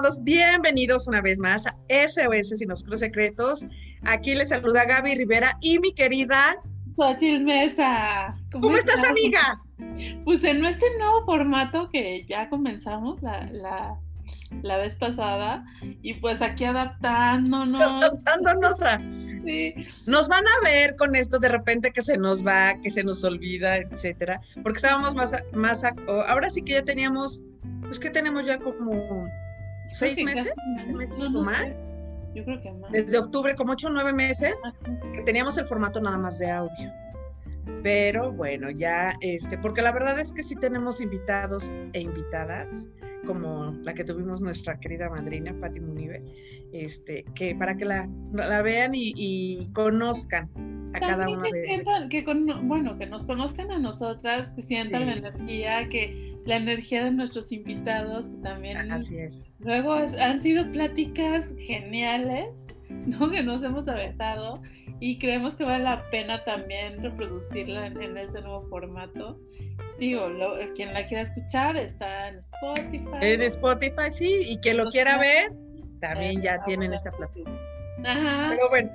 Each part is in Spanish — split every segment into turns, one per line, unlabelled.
todos bienvenidos una vez más a SOS Sin Oscuros Secretos. Aquí les saluda Gaby Rivera y mi querida
Xochitl Mesa.
¿Cómo, estás, amiga?
Pues en este nuevo formato que ya comenzamos la, la, vez pasada y pues aquí adaptándonos.
Adaptándonos a... Sí. Nos van a ver con esto de repente que se nos va, que se nos olvida, etcétera, porque estábamos más, más, ahora sí que ya teníamos, pues que tenemos ya como seis meses, meses o más.
Yo creo que más.
Desde octubre, como ocho o nueve meses, que teníamos el formato nada más de audio. Pero bueno, ya, este, porque la verdad es que sí tenemos invitados e invitadas, como la que tuvimos nuestra querida madrina, Patti Munive, este, que para que la, la vean y, conozcan a cada una
de
sientan,
que bueno, que nos conozcan a nosotras, que sientan la energía, que la energía de nuestros invitados, que también...
Así es.
Luego han sido pláticas geniales, ¿no? Que nos hemos aventado y creemos que vale la pena también reproducirla en, ese nuevo formato. Digo, quien la quiera escuchar está en Spotify.
En Spotify, sí, y quien lo quiera ver, también ya tienen esta plataforma. Ajá. Pero bueno,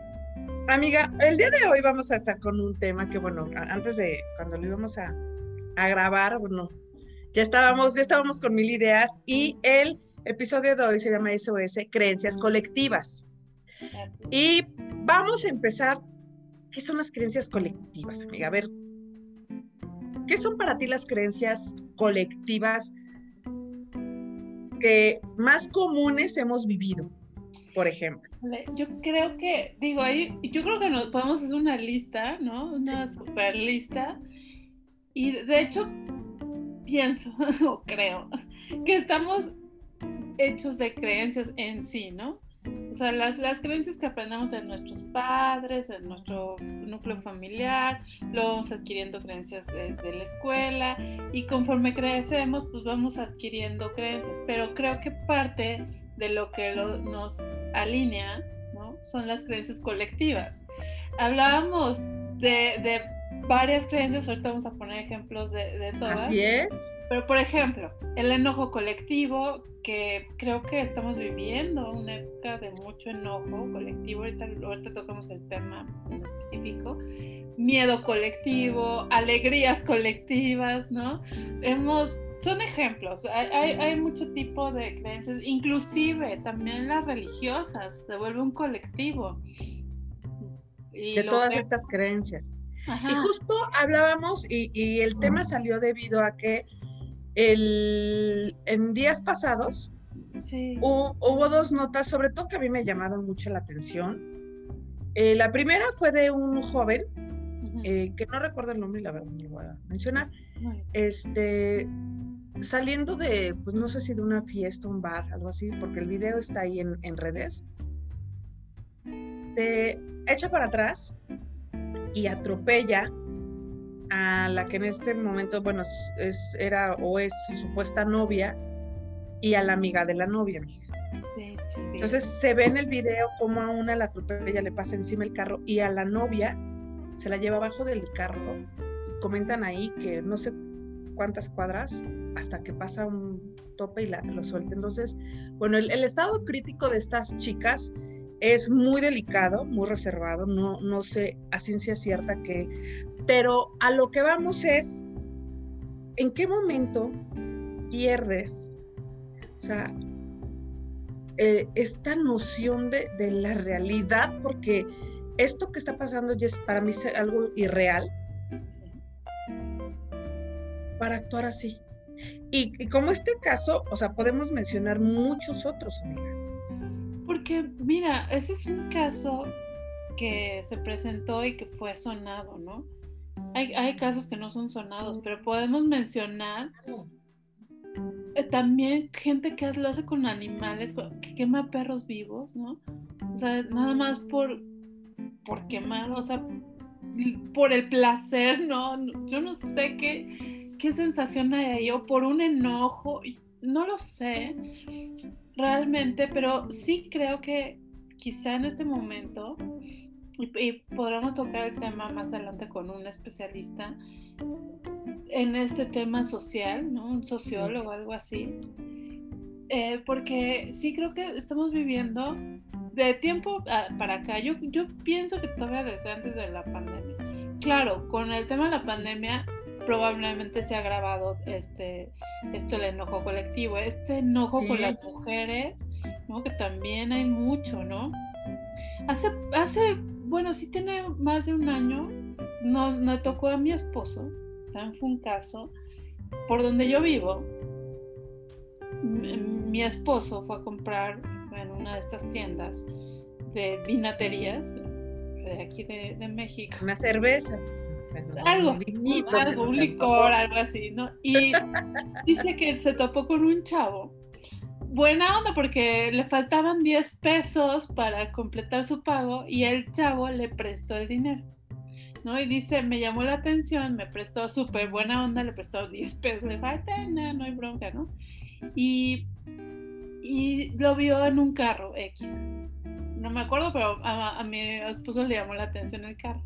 amiga, el día de hoy vamos a estar con un tema que, bueno, antes de cuando lo íbamos a, a grabar, bueno, ya estábamos, ya estábamos con mil ideas y el episodio de hoy se llama SOS, Creencias Colectivas. Y vamos a empezar. ¿Qué son las creencias colectivas, amiga? A ver, ¿qué son para ti las creencias colectivas que más comunes hemos vivido, por ejemplo?
Yo creo que, digo, ahí, yo creo que nos podemos hacer una lista, ¿no? Una super lista. Y de hecho, pienso o creo que estamos hechos de creencias en sí, ¿no? O sea, las, las creencias que aprendemos de nuestros padres, de nuestro núcleo familiar, luego vamos adquiriendo creencias de, la escuela y conforme crecemos, pues vamos adquiriendo creencias. Pero creo que parte de lo que nos alinea, ¿no? Son las creencias colectivas. Hablábamos de varias creencias, ahorita vamos a poner ejemplos de, de todas.
Así es.
Pero por ejemplo, el enojo colectivo, que creo que estamos viviendo una época de mucho enojo colectivo, ahorita, ahorita tocamos el tema en específico, miedo colectivo, alegrías colectivas, ¿no? Hemos, son ejemplos, hay, hay, hay mucho tipo de creencias, inclusive también las religiosas, se vuelve un colectivo.
de todas estas creencias. Y justo hablábamos y, el tema salió debido a que el, en días pasados hubo, dos notas, sobre todo que a mí me llamaron mucho la atención. Eh, la primera fue de un joven, eh, que no recuerdo el nombre y la verdad no lo voy a mencionar, este, saliendo de, pues no sé si de una fiesta, un bar, algo así, porque el video está ahí en, en redes, se echa para atrás y atropella a la que en este momento, bueno, es, era o es su supuesta novia y a la amiga de la novia. Sí, sí, Entonces se ve en el video como a una la atropella, le pasa encima el carro y a la novia se la lleva abajo del carro. Comentan ahí que no sé cuántas cuadras hasta que pasa un tope y la, lo suelta. Entonces, bueno, el, el estado crítico de estas chicas es muy delicado, muy reservado, no, no sé a ciencia cierta que, pero a lo que vamos es, ¿en qué momento pierdes eh, esta noción de, de, la realidad? Porque esto que está pasando ya es para mí algo irreal para actuar así. Y, y como este caso, o sea, podemos mencionar muchos otros, amiga.
Porque, mira, ese es un caso que se presentó y que fue sonado, ¿no? Hay, hay casos que no son sonados, pero podemos mencionar eh, también gente que lo hace con animales, que quema perros vivos, ¿no? O sea, nada más por, por quemar, o sea, por el placer, ¿no? Yo no sé qué, qué sensación hay ahí, o por un enojo, no lo sé realmente, pero sí creo que quizá en este momento, y, podremos tocar el tema más adelante con un especialista en este tema social, ¿no? Un sociólogo o algo así. eh, porque sí creo que estamos viviendo de tiempo para acá. Yo, yo pienso que todavía desde antes de la pandemia. Claro, con el tema de la pandemia probablemente se ha agravado este, esto el enojo colectivo, este enojo con las mujeres, ¿no? Que también hay mucho, ¿no? Hace, hace, bueno, sí tiene más de un año, nos, me tocó a mi esposo, también fue un caso, por donde yo vivo, mi, esposo fue a comprar en una de estas tiendas de vinaterías de aquí de, de México.
Unas cervezas.
Algo, algo un licor, algo así, ¿no? Y dice que se topó con un chavo. Buena onda porque le faltaban 10 pesos para completar su pago y el chavo le prestó el dinero. ¿no? Y dice, me llamó la atención, me prestó súper buena onda, le prestó 10 pesos, le falta, no, no hay bronca, ¿no? Y, y lo vio en un carro X. No me acuerdo, pero a, mi esposo le llamó la atención el carro.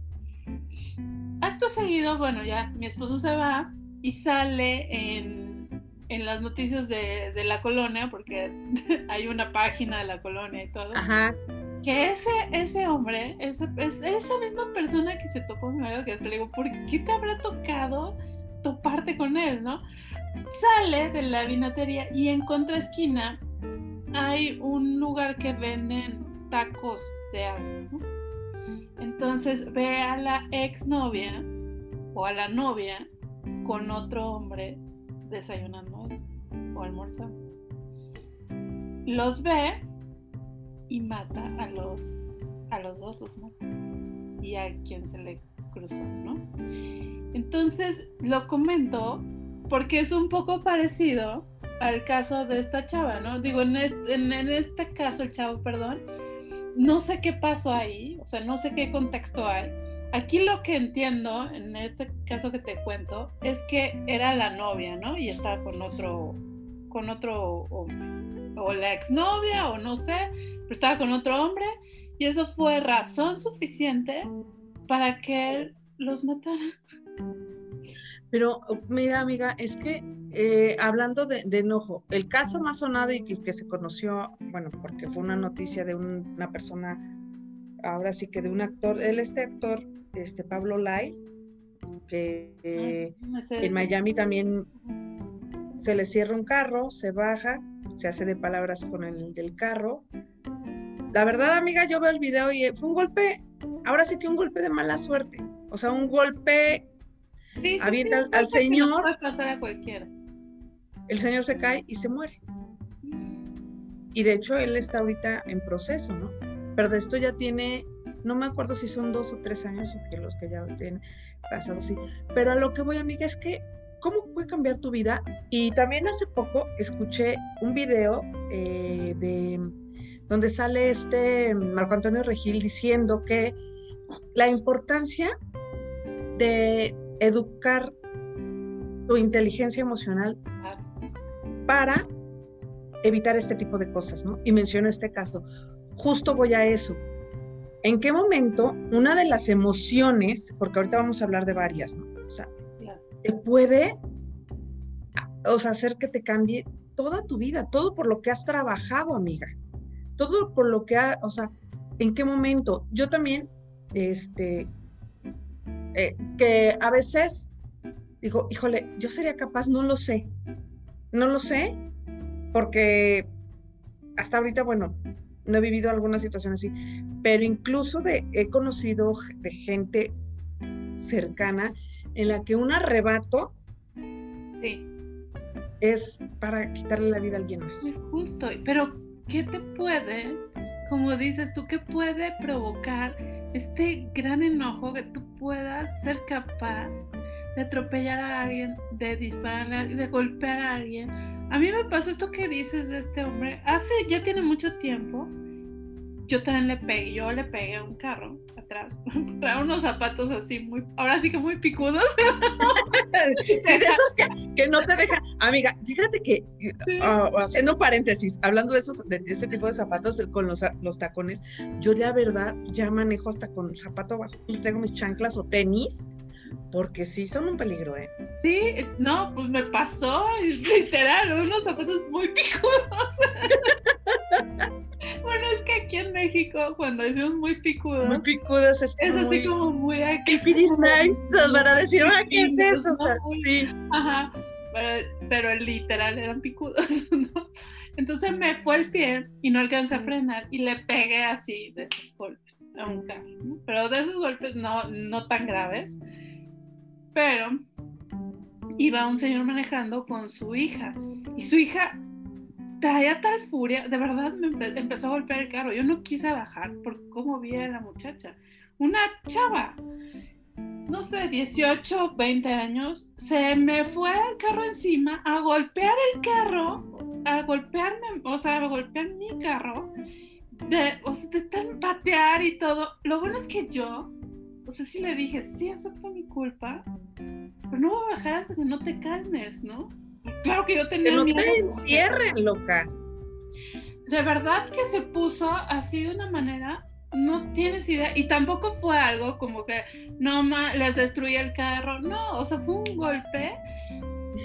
Acto seguido, bueno, ya mi esposo se va y sale en, en las noticias de, de, la colonia, porque hay una página de la colonia y todo.
Ajá
que ese, ese hombre, esa, es esa misma persona que se topó mi marido, que le digo, ¿por qué te habrá tocado toparte con él, no? Sale de la vinatería y en contraesquina hay un lugar que venden tacos de agua, Entonces ve a la exnovia o a la novia con otro hombre desayunando o almorzando. Los ve y mata a los, a los dos, los mata. Y a quien se le cruzó, ¿no? Entonces lo comento porque es un poco parecido al caso de esta chava, ¿no? Digo, en este, en, este caso, el chavo, perdón, no sé qué pasó ahí, sea, no sé qué contexto hay. Aquí lo que entiendo, en este caso que te cuento, es que era la novia, ¿no? Y estaba con otro, con otro hombre, o la exnovia, o no sé, estaba con otro hombre y eso fue razón suficiente para que él los matara.
Pero mira, amiga, es que eh, hablando de, enojo, el caso más sonado y que, que, se conoció, bueno, porque fue una noticia de una persona, ahora sí que de un actor, él este actor, este Pablo Lai, que eh, en Miami también se le cierra un carro, se baja, se hace de palabras con el del carro, la verdad, amiga, yo veo el video y fue un golpe, ahora sí que un golpe de mala suerte. O sea, un golpe
sí,
al, señor.
puede pasar a cualquiera.
El señor se cae y se muere. Y de hecho, él está ahorita en proceso, ¿no? Pero de esto ya tiene, no me acuerdo si son dos o tres años o que los que ya tienen pasado, sí. Pero a lo que voy, amiga, es que ¿cómo puede cambiar tu vida? Y también hace poco escuché un video eh, de donde sale este Marco Antonio Regil diciendo que la importancia de educar tu inteligencia emocional para evitar este tipo de cosas, ¿no? Y menciono este caso. Justo voy a eso. ¿En qué momento una de las emociones, porque ahorita vamos a hablar de varias, ¿no? O sea, te puede, o sea, hacer que te cambie toda tu vida, todo por lo que has trabajado, amiga todo por lo que ha, o sea, en qué momento. Yo también, este, eh, que a veces digo, híjole, yo sería capaz, no lo sé, no lo sé, porque hasta ahorita, bueno, no he vivido alguna situación así, pero incluso de, he conocido de gente cercana en la que un arrebato
sí.
es para quitarle la vida a alguien más.
Es justo, pero ¿qué te puede, como dices tú, qué puede provocar este gran enojo que tú puedas ser capaz de atropellar a alguien, de dispararle, de golpear a alguien? A mí me pasó esto que dices de este hombre, hace, ya tiene mucho tiempo, yo también le pegué, yo le pegué a un carro atrás, trae unos zapatos así muy, ahora sí que muy picudos.
sí, de esos que, no te dejan. Amiga, fíjate que, ah, haciendo paréntesis, hablando de esos, de ese tipo de zapatos con los, los tacones, yo ya verdad ya manejo hasta con zapato bajo, tengo mis chanclas o tenis, porque sí son un peligro, ¿eh?
Sí, no, pues me pasó, literal, unos zapatos muy picudos. bueno, es que aquí en México, cuando decimos muy picudos,
muy picudos es,
es
así
como muy aquí.
It is nice para decir, ah, ¿qué es eso? O sea, sí.
Ajá, pero, pero literal eran picudos, ¿no? Entonces me fue el pie y no alcancé a frenar y le pegué así de esos golpes a un carro, ¿no? Pero de esos golpes no, no tan graves pero iba un señor manejando con su hija y su hija traía tal furia, de verdad me empezó a golpear el carro. Yo no quise bajar por cómo vi a la muchacha. Una chava, no sé, 18, 20 años, se me fue el carro encima a golpear el carro, a golpearme, o sea, a golpear mi carro, de, o sea, de tan patear y todo. Lo bueno es que yo o sea, sí le dije, sí, acepto mi culpa, pero no voy a bajar hasta que no te calmes, ¿no? Claro que yo tenía
que no te encierren, loca.
De verdad que se puso así de una manera, no tienes idea. Y tampoco fue algo como que, no, ma, les destruí el carro. No, o sea, fue un golpe.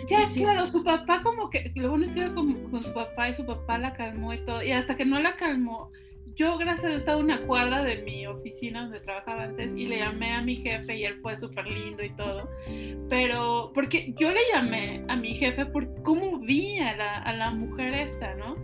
Ya, claro, su papá como que, lo bueno es que iba con, con su papá y su papá la calmó y todo. Y hasta que no la calmó, yo gracias a Dios estaba una cuadra de mi oficina donde trabajaba antes y le llamé a mi jefe y él fue súper lindo y todo. Pero porque yo le llamé a mi jefe por cómo vi a la, a la mujer esta, ¿no?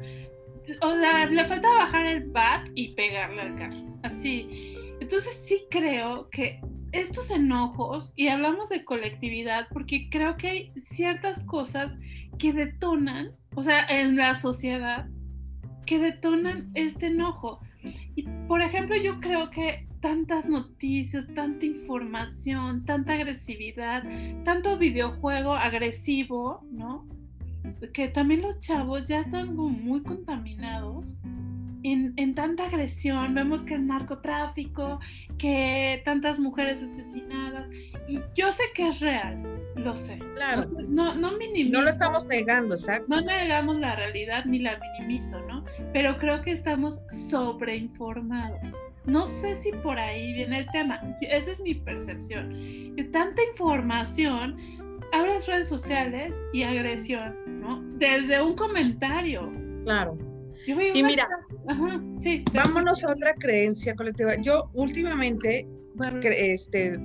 O sea, le faltaba bajar el bat y pegarle al carro, así. Entonces sí creo que estos enojos, y hablamos de colectividad, porque creo que hay ciertas cosas que detonan, o sea, en la sociedad, que detonan este enojo. Y por ejemplo, yo creo que tantas noticias, tanta información, tanta agresividad, tanto videojuego agresivo, ¿no? Que también los chavos ya están muy contaminados en, en, tanta agresión. Vemos que el narcotráfico, que tantas mujeres asesinadas. Y yo sé que es real, lo sé.
Claro.
No, no minimizo.
No lo estamos negando, exacto.
No negamos la realidad ni la minimizo, ¿no? Pero creo que estamos sobreinformados. No sé si por ahí viene el tema. Esa es mi percepción. Que tanta información, abres redes sociales y agresión, ¿no? Desde un comentario.
Claro. Y mira, Ajá, sí, vámonos a otra creencia colectiva. Yo últimamente, este,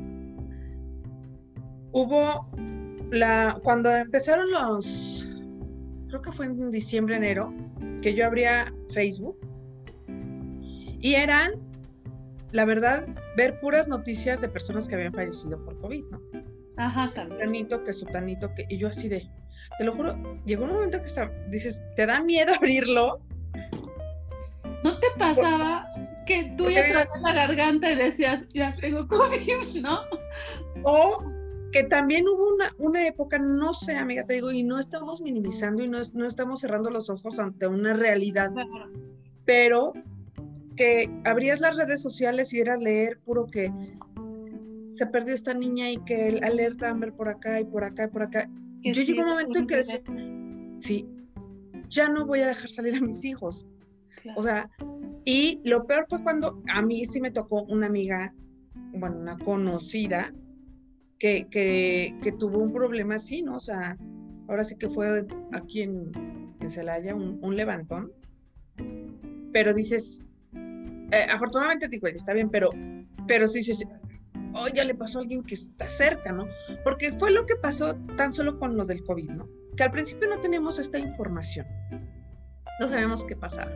hubo la, cuando empezaron los, creo que fue en diciembre, enero, que yo abría Facebook y eran, la verdad, ver puras noticias de personas que habían fallecido por COVID, ¿no?
Ajá, también.
que sutanito, que, y yo así de, te lo juro, llegó un momento que está, dices, ¿te da miedo abrirlo?
¿No te pasaba que tú ya traías la garganta y decías, ya tengo COVID, ¿no?
O que también hubo una, una época, no sé, amiga, te digo, y no estamos minimizando y no, no estamos cerrando los ojos ante una realidad, pero que abrías las redes sociales y era leer puro que se perdió esta niña y que el alerta Amber por acá y por acá y por acá. Yo llegó un momento en que decía, sí, ya no voy a dejar salir a mis hijos. O sea, y lo peor fue cuando a mí sí me tocó una amiga, bueno, una conocida, que, que, tuvo un problema así, ¿no? O sea, ahora sí que fue aquí en, en Celaya un, levantón, pero dices, eh, afortunadamente digo, está bien, pero, pero sí dices, oh, ya le pasó a alguien que está cerca, ¿no? Porque fue lo que pasó tan solo con lo del COVID, ¿no? Que al principio no teníamos esta información, no sabíamos qué pasaba.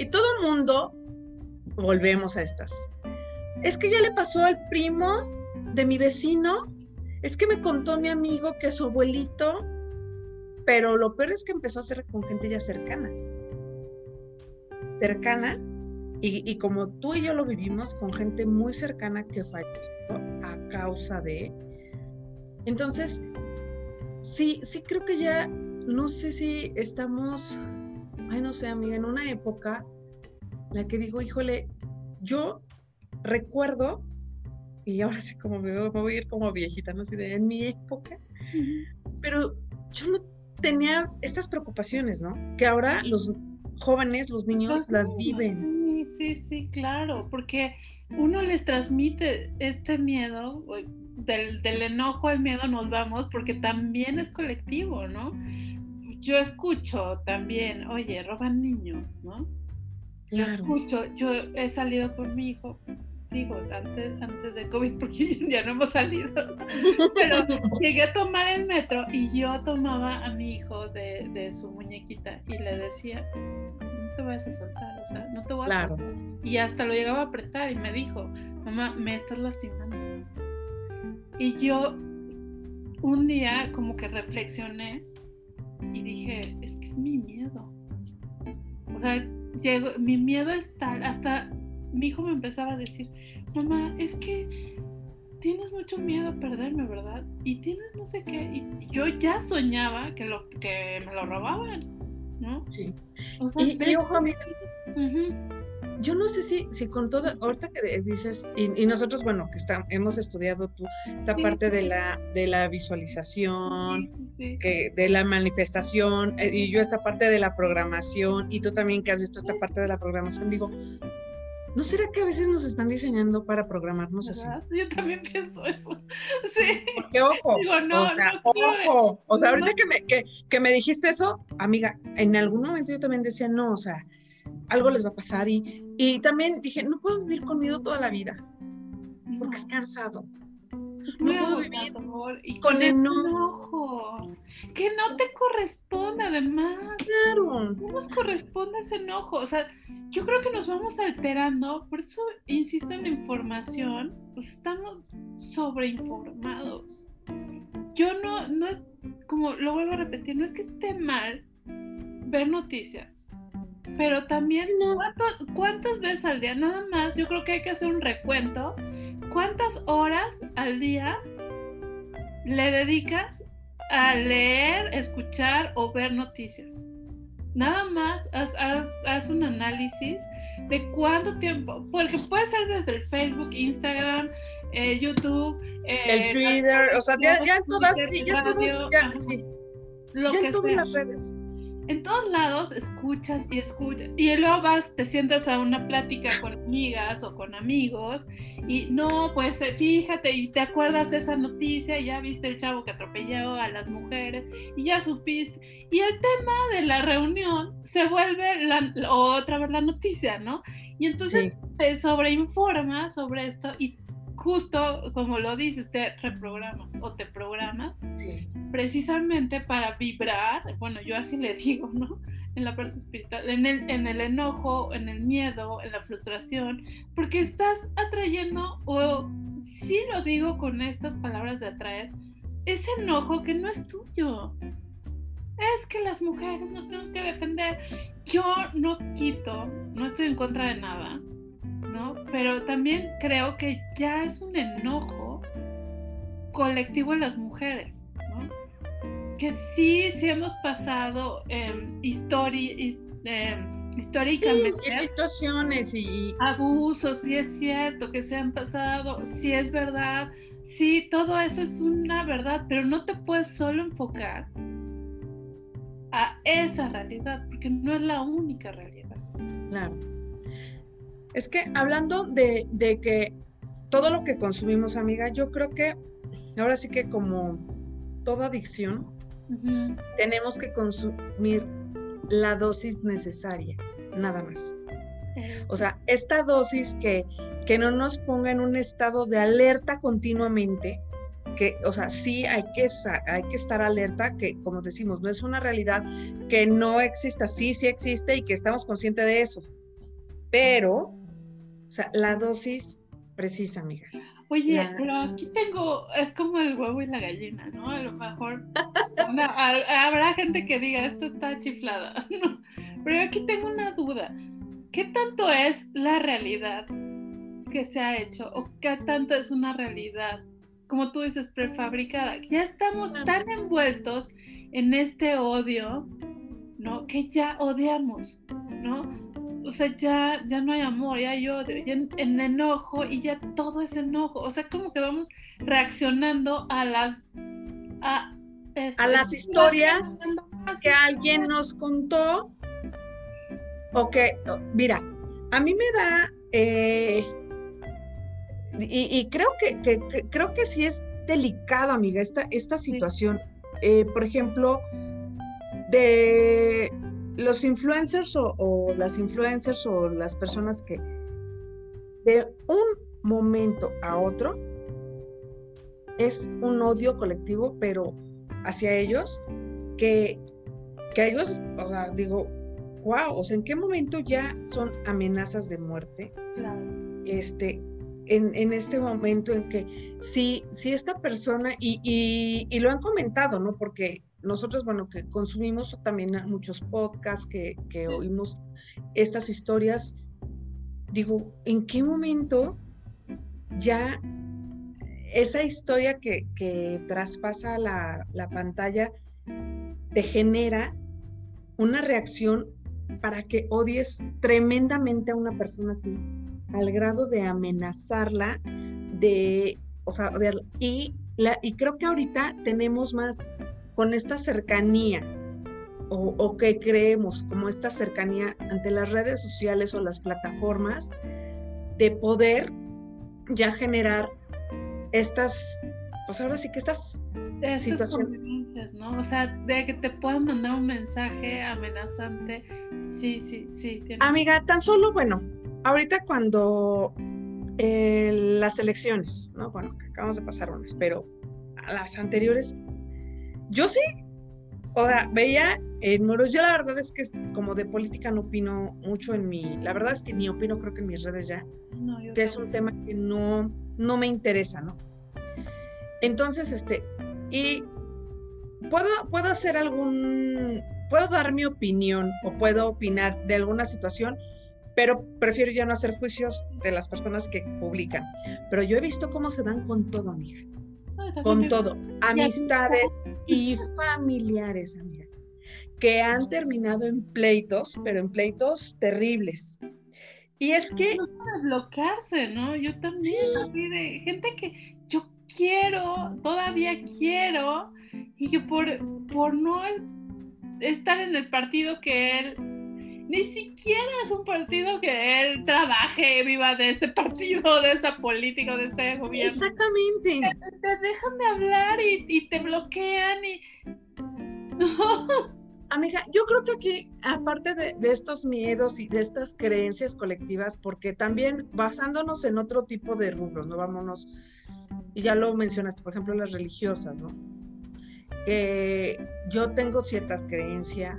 Y todo el mundo, volvemos a estas, es que ya le pasó al primo de mi vecino, es que me contó mi amigo que su abuelito, pero lo peor es que empezó a ser con gente ya cercana. Cercana, y, como tú y yo lo vivimos, con gente muy cercana que falleció a causa de... Entonces, sí, sí creo que ya, no sé si estamos, ay, no sé, amiga, en una época en la que digo, híjole, yo recuerdo y ahora sí como me, veo, me voy a ir como viejita, no sé, de en mi época, pero yo no tenía estas preocupaciones, ¿no? Que ahora los jóvenes, los niños las viven.
Sí, sí, sí, claro, porque uno les transmite este miedo, del, del enojo al miedo nos vamos porque también es colectivo, ¿no? Yo escucho también, oye, roban niños, ¿no? Yo escucho, yo he salido con mi hijo, digo, antes, antes de COVID, porque ya no hemos salido, pero llegué a tomar el metro y yo tomaba a mi hijo de, de su muñequita y le decía, no te vayas a soltar, o sea, no te voy a soltar. Y hasta lo llegaba a apretar y me dijo, mamá, me estás lastimando. Y yo un día como que reflexioné y dije, es que es mi miedo. O sea, llegó, mi miedo es tal, hasta mi hijo me empezaba a decir, mamá, es que tienes mucho miedo a perderme, ¿verdad? Y tienes no sé qué. Y yo ya soñaba que, lo, que me lo robaban, ¿no?
Sí. y, ojo, amiga, yo no sé si, si con todo, ahorita que dices, y, nosotros, bueno, que está, hemos estudiado tú, esta parte de la, de la visualización, Que, de la manifestación, eh, y yo esta parte de la programación, y tú también que has visto esta parte de la programación, digo, ¿No será que a veces nos están diseñando para programarnos así?
Yo también pienso eso. Sí.
Porque ojo, o sea, ojo, o sea, ahorita que me, que, que me dijiste eso, amiga, en algún momento yo también decía, no, o sea, algo les va a pasar. Y, y también dije, no puedo vivir con miedo toda la vida, porque es cansado.
no puedo vivir y con, enojo. Que no te corresponde, además.
Claro.
No nos corresponde ese enojo. O sea, yo creo que nos vamos alterando. Por eso insisto en la información. Pues estamos sobreinformados. Yo no, no es, como lo vuelvo a repetir, no es que esté mal ver noticias pero también, ¿cuántas veces al día? Nada más, yo creo que hay que hacer un recuento. ¿Cuántas horas al día le dedicas a leer, escuchar o ver noticias? Nada más, haz, un análisis de cuánto tiempo, porque puede ser desde el Facebook, Instagram, eh, YouTube,
el eh, Twitter, o sea, ya, todas, sí, ya todas, ya, sí. ya en todas las redes
en todos lados escuchas y escuchas. Y luego vas, te sientas a una plática con amigas o con amigos y no, pues eh, fíjate y te acuerdas esa noticia y ya viste el chavo que atropelló a las mujeres y ya supiste. Y el tema de la reunión se vuelve la, otra vez la noticia, ¿no? Y entonces te sobreinforma sobre esto y justo como lo dices, te reprogramas o te programas precisamente para vibrar, bueno, yo así le digo, ¿no? En la parte espiritual, en el, en el enojo, en el miedo, en la frustración, porque estás atrayendo, o sí lo digo con estas palabras de atraer, ese enojo que no es tuyo. Es que las mujeres nos tenemos que defender. Yo no quito, no estoy en contra de nada, ¿no? Pero también creo que ya es un enojo colectivo en las mujeres, ¿no? Que sí, sí hemos pasado eh, históricamente.
situaciones y...
Abusos, sí es cierto que se han pasado, sí es verdad, sí, todo eso es una verdad, pero no te puedes solo enfocar a esa realidad, porque no es la única realidad.
Claro. Es que hablando de, que todo lo que consumimos, amiga, yo creo que ahora sí que como toda adicción, tenemos que consumir la dosis necesaria, nada más. O sea, esta dosis que, que no nos ponga en un estado de alerta continuamente, que, o sea, sí hay que, hay que estar alerta, que como decimos, no es una realidad que no exista, sí, sí existe y que estamos conscientes de eso, pero o sea, la dosis precisa, amiga.
Oye, pero aquí tengo, es como el huevo y la gallina, ¿no? A lo mejor habrá gente que diga, esto está chiflada, ¿no? Pero yo aquí tengo una duda. ¿Qué tanto es la realidad que se ha hecho o qué tanto es una realidad, como tú dices, prefabricada? Ya estamos tan envueltos en este odio, ¿no? Que ya odiamos, ¿no? O sea, ya, ya no hay amor, ya hay odio, ya en, enojo y ya todo es enojo. O sea, como que vamos reaccionando a las
a, este, las historias que alguien nos contó o que, mira, a mí me da, eh, y, creo que, creo que sí es delicado, amiga, esta, esta situación. Eh, por ejemplo, de los influencers o, las influencers o las personas que de un momento a otro es un odio colectivo, pero hacia ellos, que, que ellos, o sea, digo, wow, o sea, ¿en qué momento ya son amenazas de muerte? Claro. Este, en, en, este momento en que si, si esta persona, y, y, y, lo han comentado, ¿no? Porque nosotros, bueno, que consumimos también muchos podcasts, que, que oímos estas historias, digo, ¿en qué momento ya esa historia que, que traspasa la, la, pantalla te genera una reacción para que odies tremendamente a una persona así, al grado de amenazarla, de, o sea, y, la, y creo que ahorita tenemos más con esta cercanía o, que creemos como esta cercanía ante las redes sociales o las plataformas de poder ya generar estas, pues ahora sí que estas
situaciones. ¿no? O sea, de que te puedan mandar un mensaje amenazante. Sí, sí, sí.
Amiga, tan solo, bueno, ahorita cuando eh, las elecciones, ¿no? Bueno, acabamos de pasar unas, pero a las anteriores yo sí, o sea, veía en Moros, yo la verdad es que como de política no opino mucho en mi, la verdad es que ni opino creo que en mis redes ya, que es un tema que no, no me interesa, ¿no? Entonces, este, y puedo, puedo hacer algún, puedo dar mi opinión o puedo opinar de alguna situación, pero prefiero ya no hacer juicios de las personas que publican. Pero yo he visto cómo se dan con todo, amiga con todo, amistades y familiares, amiga, que han terminado en pleitos, pero en pleitos terribles. Y es que...
No puede bloquearse, ¿no? Yo también, de gente que yo quiero, todavía quiero, y que por, por no estar en el partido que él ni siquiera es un partido que él trabaje, viva de ese partido, de esa política, de ese gobierno.
Exactamente.
Te, dejan de hablar y, te bloquean y...
Amiga, yo creo que aquí, aparte de, estos miedos y de estas creencias colectivas, porque también basándonos en otro tipo de rubros, no vámonos, y ya lo mencionaste, por ejemplo, las religiosas, ¿no? yo tengo ciertas creencias,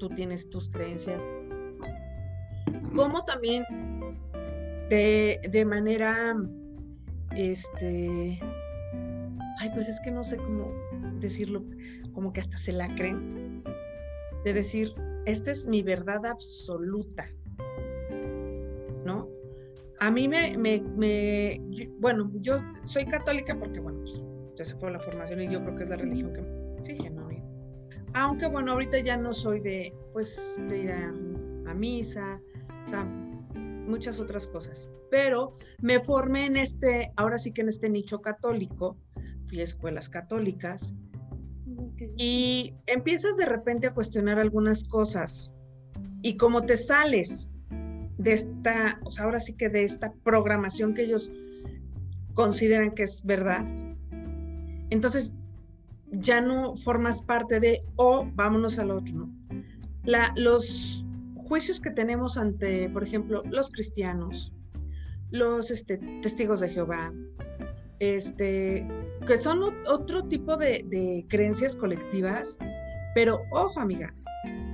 tú tienes tus creencias, como también de, manera, este, ay, pues es que no sé cómo decirlo, como que hasta se la creen, de decir, esta es mi verdad absoluta, ¿no? A mí me, me, bueno, yo soy católica porque, bueno, pues, ya se fue la formación y yo creo que es la religión que me sigue, ¿no? Aunque, bueno, ahorita ya no soy de, pues, de ir a misa, o sea, muchas otras cosas. Pero me formé en este, ahora sí que en este nicho católico, fui a escuelas católicas, y empiezas de repente a cuestionar algunas cosas. Y como te sales de esta, o sea, ahora sí que de esta programación que ellos consideran que es verdad, entonces ya no formas parte de, o vámonos al otro, ¿no? La, los juicios que tenemos ante, por ejemplo, los cristianos, los este, testigos de Jehová, este, que son otro tipo de, creencias colectivas, pero ojo amiga,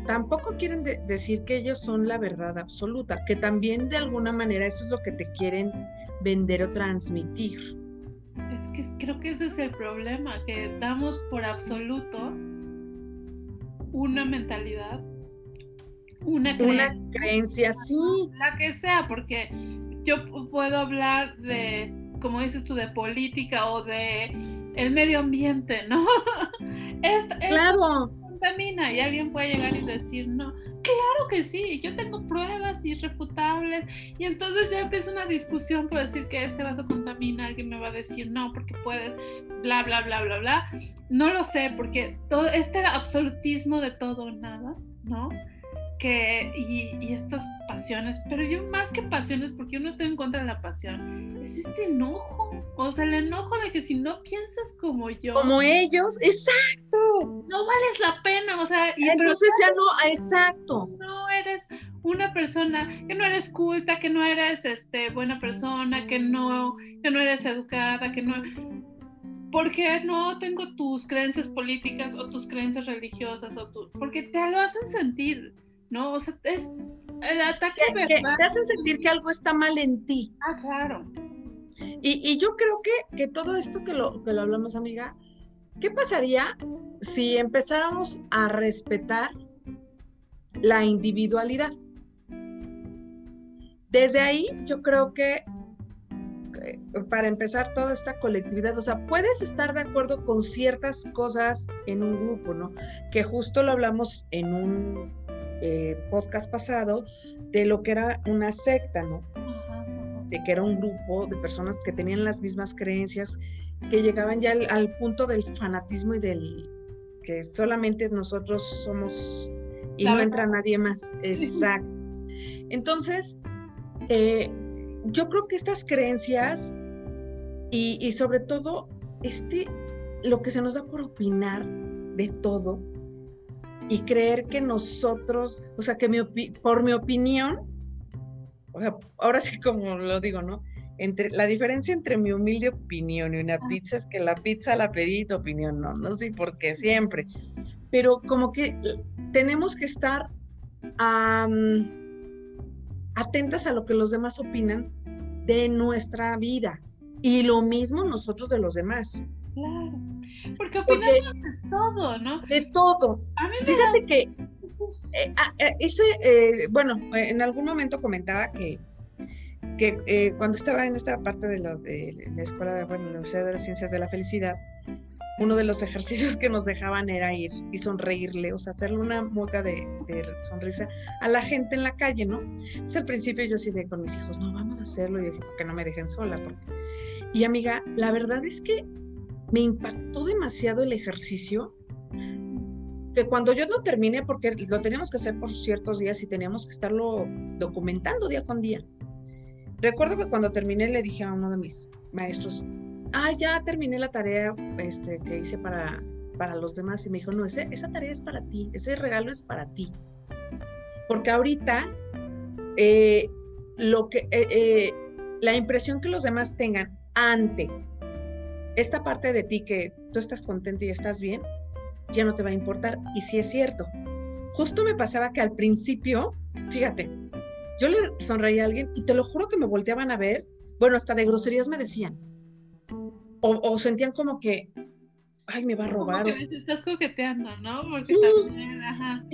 tampoco quieren decir que ellos son la verdad absoluta, que también de alguna manera eso es lo que te quieren vender o transmitir.
Es que creo que ese es el problema, que damos por absoluto una mentalidad una
creencia, sí.
La que sea, porque yo puedo hablar de, como dices tú, de política o de el medio ambiente, ¿no?
claro.
contamina y alguien puede llegar y decir, no, claro que sí, yo tengo pruebas irrefutables y entonces ya empieza una discusión por decir que este vaso contamina, alguien me va a decir, no, porque puedes, bla, bla, bla, bla, bla. No lo sé, porque todo este absolutismo de todo nada, ¿no? Que, y, estas pasiones, pero yo más que pasiones, porque yo no estoy en contra de la pasión, es este enojo. O sea, el enojo de que si no piensas como yo.
Como ellos, exacto.
No vales la pena, o sea.
Y entonces ya no, exacto.
No eres una persona, que no eres culta, que no eres este, buena persona, que no, que no eres educada, que no porque no tengo tus creencias políticas o tus creencias religiosas o tu, porque te lo hacen sentir, ¿no? O sea, es el ataque
te hacen sentir que algo está mal en ti.
Ah, claro.
Y, yo creo que, que, todo esto que lo, que lo hablamos, amiga, ¿qué pasaría si empezáramos a respetar la individualidad? Desde ahí yo creo que eh, para empezar toda esta colectividad, o sea, puedes estar de acuerdo con ciertas cosas en un grupo, ¿no? Que justo lo hablamos en un eh, podcast pasado de lo que era una secta, ¿no? De que era un grupo de personas que tenían las mismas creencias, que llegaban ya al, punto del fanatismo y del que solamente nosotros somos y no entra nadie más. Exacto. Entonces, eh, yo creo que estas creencias y, sobre todo este, lo que se nos da por opinar de todo y creer que nosotros, o sea, que mi por mi opinión, o sea, ahora sí como lo digo, ¿no? Entre, la diferencia entre mi humilde opinión y una pizza es que la pizza la pedí tu opinión, no, no sé por qué, siempre. Pero como que tenemos que estar atentas a lo que los demás opinan de nuestra vida y lo mismo nosotros de los demás.
Claro, porque opinamos de todo, ¿no?
De todo. Fíjate que eh, ah, eh, ese, eh, bueno, en algún momento comentaba que, que cuando estaba en esta parte de, lo, de la escuela, bueno, la Universidad de las Ciencias de la Felicidad, uno de los ejercicios que nos dejaban era ir y sonreírle, o sea, hacerle una mueca de, sonrisa a la gente en la calle, ¿no? Entonces al principio yo sí de con mis hijos, no, vamos a hacerlo, y dije, porque no me dejen sola? Porque... Y amiga, la verdad es que me impactó demasiado el ejercicio, que cuando yo lo terminé, porque lo teníamos que hacer por ciertos días y teníamos que estarlo documentando día con día. Recuerdo que cuando terminé le dije a uno de mis maestros, ah, ya terminé la tarea este, que hice para, para los demás. Y me dijo, no, ese, esa tarea es para ti, ese regalo es para ti. Porque ahorita, eh, lo que, eh, eh, la impresión que los demás tengan ante esta parte de ti que tú estás contento y estás bien, ya no te va a importar. Y si es cierto. Justo me pasaba que al principio, fíjate, yo le sonreía a alguien y te lo juro que me volteaban a ver, bueno, hasta de groserías me decían, o, sentían como que, ay, me va a robar.
Como que estás coqueteando, ¿no? Porque
sí, también, ajá.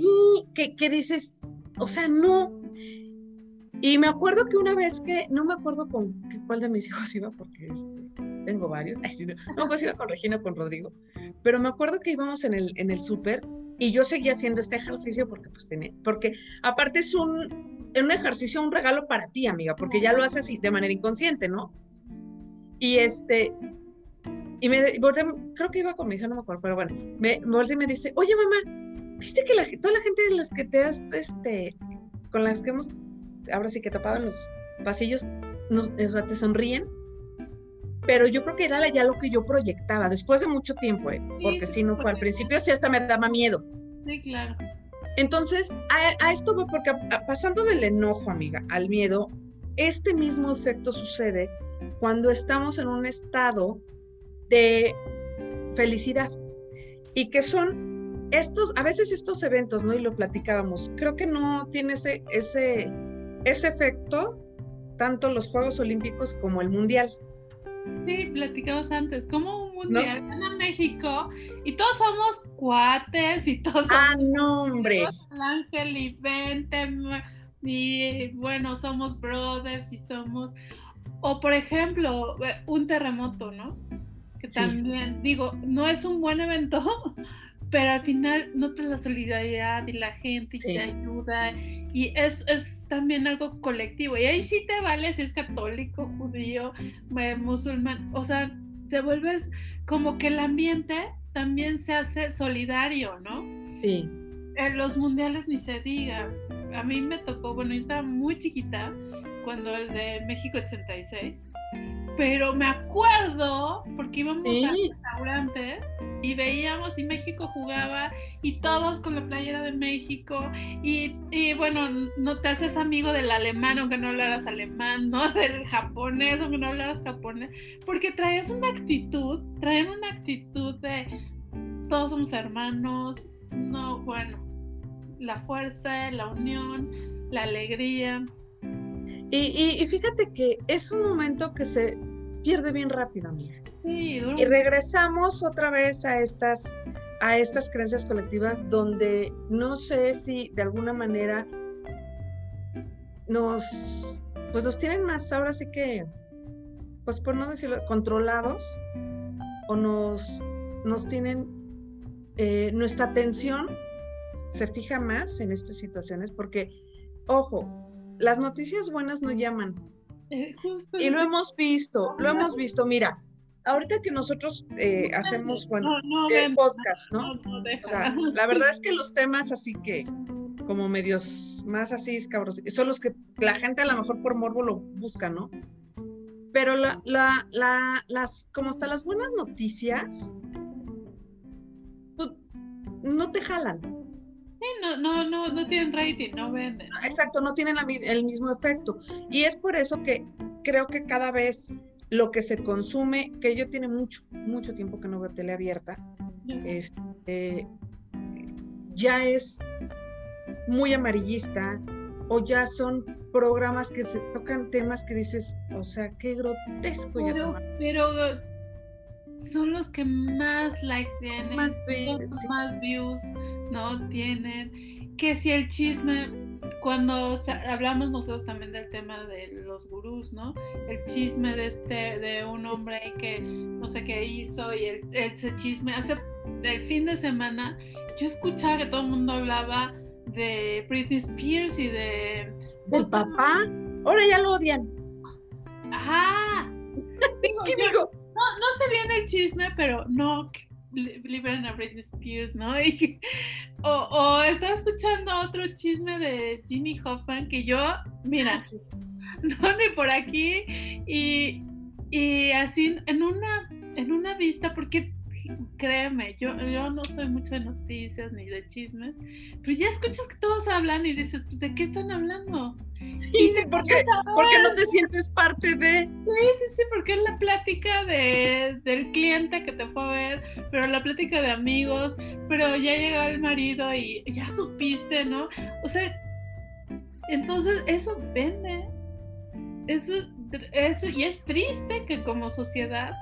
que, que dices, o sea, no. Y me acuerdo que una vez que, no me acuerdo con cuál de mis hijos iba, porque este, tengo varios, no, pues iba con Regina con Rodrigo, pero me acuerdo que íbamos en el, en el súper y yo seguía haciendo este ejercicio porque pues tenía, porque aparte es un, un ejercicio, un regalo para ti, amiga, porque ya lo haces de manera inconsciente, ¿no? Y este, y me creo que iba con mi hija, no me acuerdo, pero bueno, me, me y me dice, oye mamá, ¿viste que la, toda la gente de las que te has, este, con las que hemos, ahora sí que tapado en los pasillos, nos, o sea, te sonríen? Pero yo creo que era ya lo que yo proyectaba, después de mucho tiempo, ¿eh? porque si no fue al principio, sí hasta me daba miedo.
Sí, claro.
Entonces, a, a esto voy porque pasando del enojo, amiga, al miedo, este mismo efecto sucede cuando estamos en un estado de felicidad y que son estos, a veces estos eventos, ¿no? Y lo platicábamos, creo que no tiene ese, ese, ese efecto tanto los Juegos Olímpicos como el Mundial.
Sí, platicamos antes, como un mundial en México y todos somos cuates y todos
ah, no, hombre.
Ángel y Vente y bueno, somos brothers y somos o por ejemplo, un terremoto, ¿no? también, digo, no es un buen evento, pero al final notas la solidaridad y la gente y te ayuda y es, es también algo colectivo y ahí sí te vale si es católico, judío, musulmán, o sea, te vuelves como que el ambiente también se hace solidario, ¿no?
Sí.
En los mundiales ni se diga, a mí me tocó, bueno, yo estaba muy chiquita cuando el de México 86, pero me acuerdo porque íbamos a restaurantes y veíamos y México jugaba y todos con la playera de México y, y, bueno, no te haces amigo del alemán aunque no hablaras alemán, ¿no? Del japonés aunque no hablaras japonés, porque traías una actitud, traían una actitud de todos somos hermanos, no, bueno, la fuerza, la unión, la alegría.
Y, fíjate que es un momento que se pierde bien rápido, amiga.
Sí,
y regresamos otra vez a estas, a estas creencias colectivas donde no sé si de alguna manera nos, pues nos tienen más ahora sí que, pues por no decirlo, controlados o nos, nos tienen eh, nuestra atención se fija más en estas situaciones porque, ojo, las noticias buenas no llaman.
Eh,
y lo hemos visto, lo hemos visto. Mira, ahorita que nosotros eh, hacemos, bueno, el podcast, ¿no? O sea, la verdad es que los temas así que como medios más así escabros, son los que la gente a lo mejor por morbo lo busca, ¿no? Pero la, la, la, las, como hasta las buenas noticias, pues, no te jalan
no, no, no, no tienen rating, no venden.
Exacto, no tienen el mismo efecto. Y es por eso que creo que cada vez lo que se consume, que yo tiene mucho, mucho tiempo que no veo tele abierta, este, ya es muy amarillista o ya son programas que se tocan temas que dices, o sea, qué grotesco
pero, Pero son los que más likes tienen,
más,
más views ¿no? Tienen, que si el chisme, cuando hablamos nosotros también del tema de los gurús, ¿no? El chisme de este, de un hombre que no sé qué hizo y el, ese chisme, hace el fin de semana, yo escuchaba que todo el mundo hablaba de Britney Spears y de...
¿Del papá? Ahora ya lo odian.
Ajá.
¿Qué digo?
No, no sé bien el chisme, pero no, liberan a Britney Spears, ¿no? o, o, estaba escuchando otro chisme de Jimmy Hoffman que yo, mira, ah, no, ni por aquí, y, y así en una, en una vista, porque créeme, yo, yo no soy mucho de noticias ni de chismes, pero ya escuchas que todos hablan y dices, pues, ¿de qué están hablando?
Sí, porque, porque no te sientes parte de...
Sí, sí, sí, porque es la plática de, del cliente que te fue a ver, pero la plática de amigos, pero ya llegó el marido y ya supiste, ¿no? O sea, entonces eso vende. Eso, eso, y es triste que como sociedad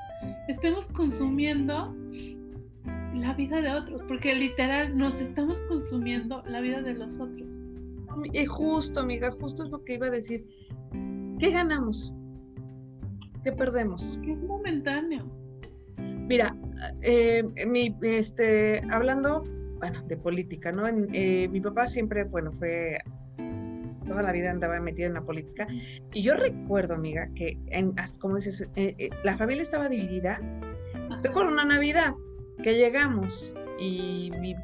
estemos consumiendo la vida de otros, porque literal nos estamos consumiendo la vida de los otros.
Y justo, amiga, justo es lo que iba a decir. ¿Qué ganamos? ¿Qué perdemos?
es momentáneo.
Mira, eh, mi, este, hablando, bueno, de política, ¿no? Eh, mi papá siempre, bueno, fue toda la vida andaba metido en la política. Y yo recuerdo, amiga, que, en, como dices, eh, la familia estaba dividida. Recuerdo una Navidad que llegamos y mi,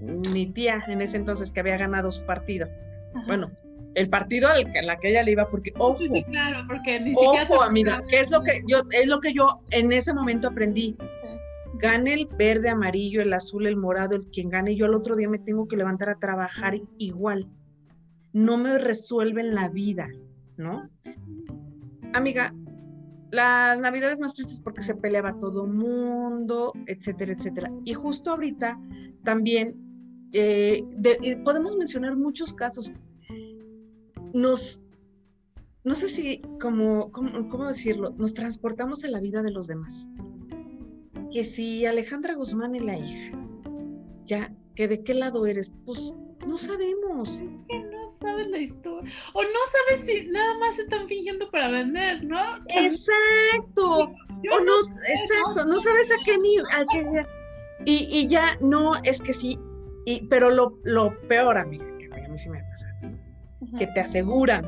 mi, tía en ese entonces que había ganado su partido, bueno, el partido al que, la que ella le iba, porque ojo,
sí, claro, porque ni
ojo, amiga, que es lo que yo, es lo que yo en ese momento aprendí. Gane el verde, amarillo, el azul, el morado, el quien gane, yo al otro día me tengo que levantar a trabajar igual. No me resuelven la vida, ¿no? Amiga, las navidades más tristes porque se peleaba todo mundo, etcétera, etcétera. Y justo ahorita también eh, podemos mencionar muchos casos. Nos, no sé si, cómo, decirlo, nos transportamos a la vida de los demás. Que si Alejandra Guzmán es la hija, ya, que de qué lado eres, pues no sabemos.
No sabes la historia. O no sabes si nada más están fingiendo para vender, ¿no?
Exacto. o no, exacto, no sabes a qué ni a qué y, y, ya no es que sí, y, pero lo, lo peor, amiga, que a mí sí me pasa, que te aseguran,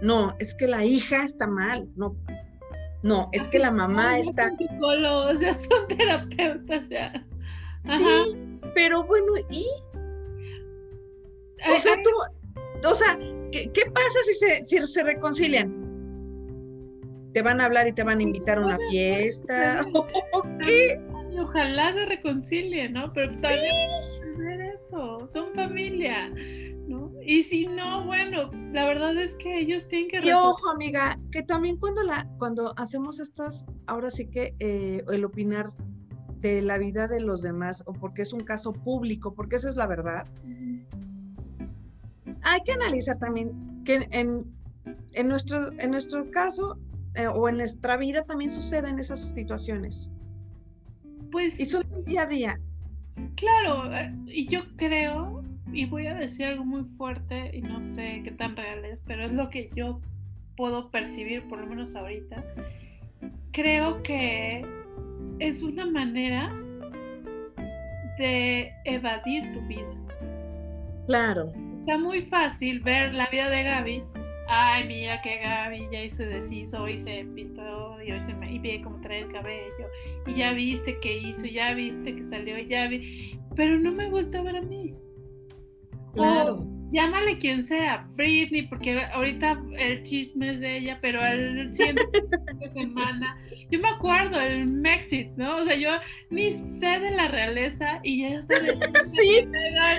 no, es que la hija está mal, no, no, es que la mamá está.
Son psicólogos, ya son terapeutas, ya.
Sí, pero bueno, ¿y? O sea, tú, o sea, ¿qué, pasa si se, si se reconcilian? ¿Te van a hablar y te van a invitar a una fiesta? ¿O qué?
Ojalá se reconcilien, ¿no? Pero también ver eso, son familia. ¿No? Y si no, bueno, la verdad es que ellos tienen que...
Y ojo, amiga, que también cuando, la, cuando hacemos estas, ahora sí que eh, el opinar de la vida de los demás o porque es un caso público, porque esa es la verdad, hay que analizar también que en, en, nuestro, en nuestro caso eh, o en nuestra vida también suceden esas situaciones.
Pues...
Y son el día a día.
Claro, eh, y yo creo, y voy a decir algo muy fuerte y no sé qué tan real es, pero es lo que yo puedo percibir, por lo menos ahorita. Creo que es una manera de evadir tu vida.
Claro.
Está muy fácil ver la vida de Gaby. Ay, mira que Gaby ya hizo deshizo y se pintó y hoy se me y ve cómo trae el cabello. Y ya viste que hizo, ya viste que salió, ya vi. Pero no me vuelto a ver a mí.
Claro
llámale quien sea, Britney, porque ahorita el chisme es de ella, pero el siguiente de semana, yo me acuerdo, el Mexit, ¿no? O sea, yo ni sé de la realeza y ya
Sí,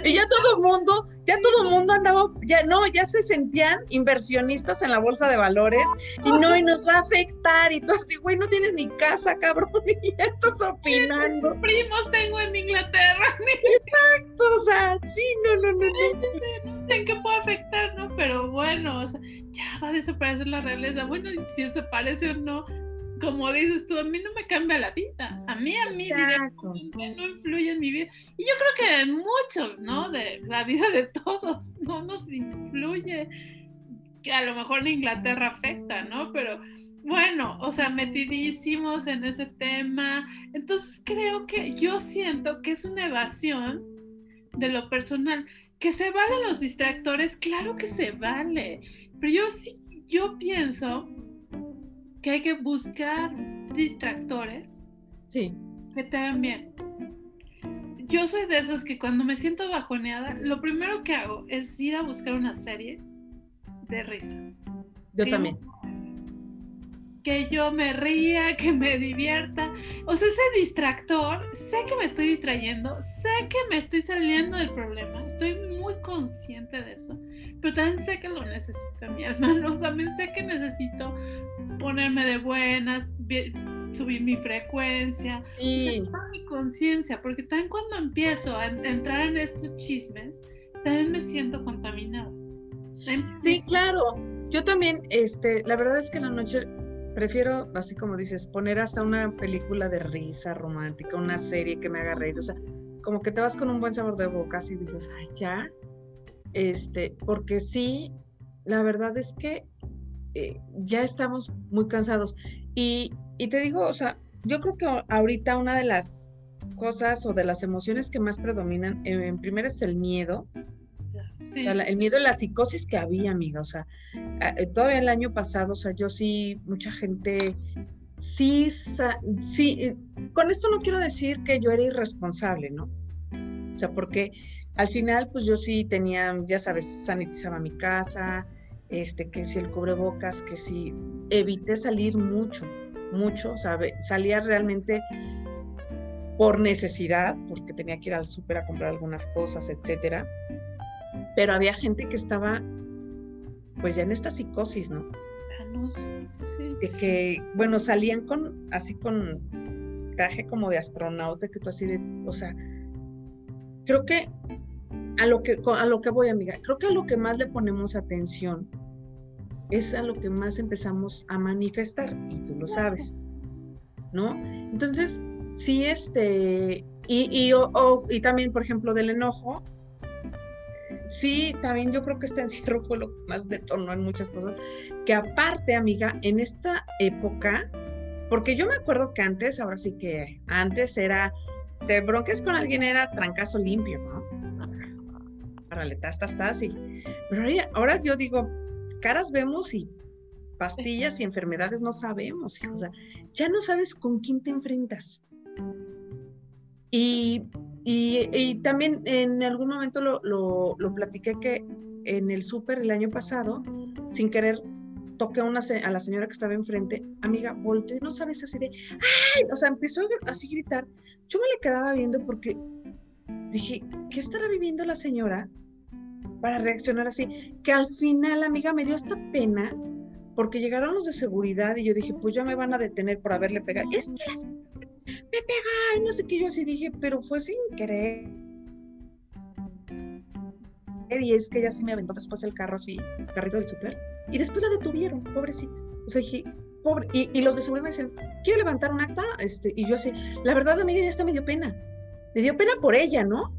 y ya todo el mundo, ya todo el mundo andaba, ya no, ya se sentían inversionistas en la bolsa de valores y no, y nos va a afectar y todo así, güey, no tienes ni casa, cabrón, y ya estás opinando.
Primos tengo en Inglaterra.
Exacto, o sea, sí, no, no, no. no
en qué puede afectar, ¿no? Pero bueno, o sea, ya va a desaparecer la realeza. Bueno, si desaparece o no, como dices tú, a mí no me cambia la vida. A mí, a mí no influye en mi vida. Y yo creo que en muchos, ¿no? De la vida de todos, no nos influye. Que a lo mejor en Inglaterra afecta, ¿no? Pero bueno, o sea, metidísimos en ese tema. Entonces creo que yo siento que es una evasión de lo personal. Que se valen los distractores, claro que se vale. Pero yo sí, yo pienso que hay que buscar distractores
sí.
que te hagan bien. Yo soy de esas que cuando me siento bajoneada, lo primero que hago es ir a buscar una serie de risa.
Yo también
que yo me ría, que me divierta. O sea, ese distractor, sé que me estoy distrayendo, sé que me estoy saliendo del problema, estoy muy consciente de eso, pero también sé que lo necesito, mi hermano, también sé que necesito ponerme de buenas, subir mi frecuencia,
sí.
mi conciencia, porque también cuando empiezo a entrar en estos chismes, también me siento contaminada.
Sí, claro. Yo también, este, la verdad es que la noche prefiero, así como dices, poner hasta una película de risa romántica, una serie que me haga reír, o sea, como que te vas con un buen sabor de boca y dices, ay, ya, este, porque sí, la verdad es que eh, ya estamos muy cansados. Y, y te digo, o sea, yo creo que ahorita una de las cosas o de las emociones que más predominan, en primero es el miedo, el miedo la psicosis que había, amiga. O sea, eh, todavía el año pasado, o sea, yo sí, mucha gente, sí, sí, eh, con esto no quiero decir que yo era irresponsable, ¿no? O sea, porque al final, pues yo sí tenía, ya sabes, sanitizaba mi casa, este, que si el cubrebocas, que si evité salir mucho, mucho, o sea, salía realmente por necesidad, porque tenía que ir al súper a comprar algunas cosas, etcétera pero había gente que estaba pues ya en esta psicosis, ¿no?
Ah, sí,
De que, bueno, salían con, así con traje como de astronauta, que tú así de, o sea, creo que a lo que, a lo que voy, amiga, creo que a lo que más le ponemos atención es a lo que más empezamos a manifestar, y tú lo sabes, ¿no? Entonces, sí, este, y, y, y también, por ejemplo, del enojo, sí, también yo creo que este encierro fue lo que más detonó en muchas cosas. Que aparte, amiga, en esta época, porque yo me acuerdo que antes, ahora sí que antes era, te bronques con alguien era trancazo limpio, ¿no? Para tas, tas, tas, y, pero ahora, ahora yo digo, caras vemos y pastillas y enfermedades no sabemos, o sea, ya no sabes con quién te enfrentas. Y y, también en algún momento lo, lo, platiqué que en el súper el año pasado, sin querer, toqué a, una, a la señora que estaba enfrente, amiga, volteó y no sabes así de, ¡ay! O sea, empezó así a gritar. Yo me le quedaba viendo porque dije, ¿qué estará viviendo la señora para reaccionar así? Que al final, amiga, me dio esta pena porque llegaron los de seguridad y yo dije, pues ya me van a detener por haberle pegado. Es que las, me pega y no sé qué, yo así dije, pero fue sin querer. Y es que ella sí me aventó después el carro así, el carrito del súper, y después la detuvieron, pobrecita. O sea, dije, pobre, y, los de seguridad me dicen, ¿quiere levantar un acta? Este, y yo así, la verdad, a mí ya está me dio pena. Me dio pena por ella, ¿no?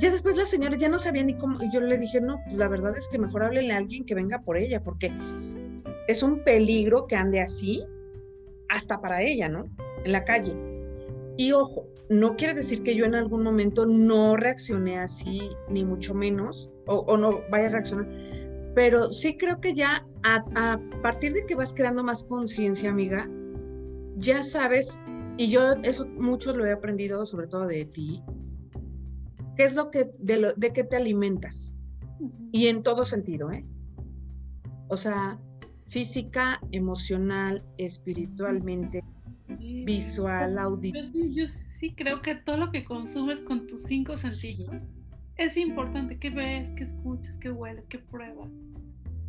Ya después la señora ya no sabía ni cómo, y yo le dije, no, pues la verdad es que mejor háblele a alguien que venga por ella, porque es un peligro que ande así, hasta para ella, ¿no? En la calle. Y ojo, no quiere decir que yo en algún momento no reaccioné así, ni mucho menos, o, no vaya a reaccionar, pero sí creo que ya a, a partir de que vas creando más conciencia, amiga, ya sabes, y yo eso mucho lo he aprendido, sobre todo de ti, qué es lo que, de, lo, de qué te alimentas. Y en todo sentido, ¿eh? O sea, física, emocional, espiritualmente, visual, auditivo.
Yo, sí creo que todo lo que consumes con tus cinco sentidos es importante. ¿Qué ves, qué escuchas, qué hueles, qué pruebas,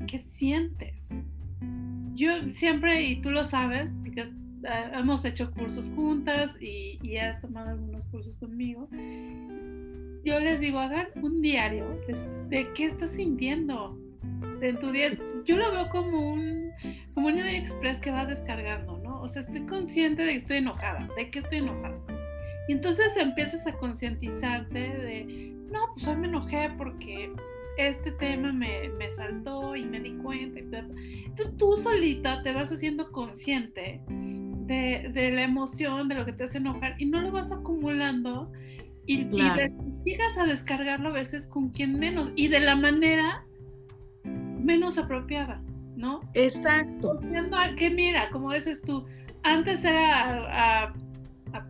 qué sientes? Yo siempre, y tú lo sabes, porque hemos hecho cursos juntas y, y has tomado algunos cursos conmigo, yo les digo, hagan un diario de, qué estás sintiendo en tu día yo lo veo como un, como un express que va descargando. O sea, estoy consciente de que estoy enojada, de que estoy enojada. Y entonces empiezas a concientizarte de, no, pues hoy me enojé porque este tema me, me saltó y me di cuenta. Entonces tú solita te vas haciendo consciente de, de, la emoción, de lo que te hace enojar y no lo vas acumulando y, llegas a descargarlo a veces con quien menos y de la manera menos apropiada, ¿no?
Exacto.
Que mira, como dices tú, antes era a,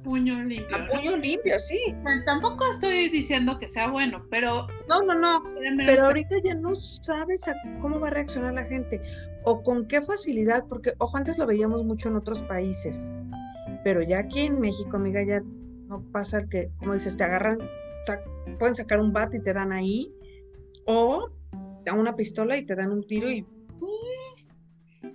puño limpio.
A puño limpio, sí.
tampoco estoy diciendo que sea bueno, pero...
No, no, no. Pero ahorita ya no sabes cómo va a reaccionar la gente o con qué facilidad, porque, ojo, antes lo veíamos mucho en otros países, pero ya aquí en México, amiga, ya no pasa que, como dices, te agarran, pueden sacar un bat y te dan ahí, o una pistola y te dan un tiro y...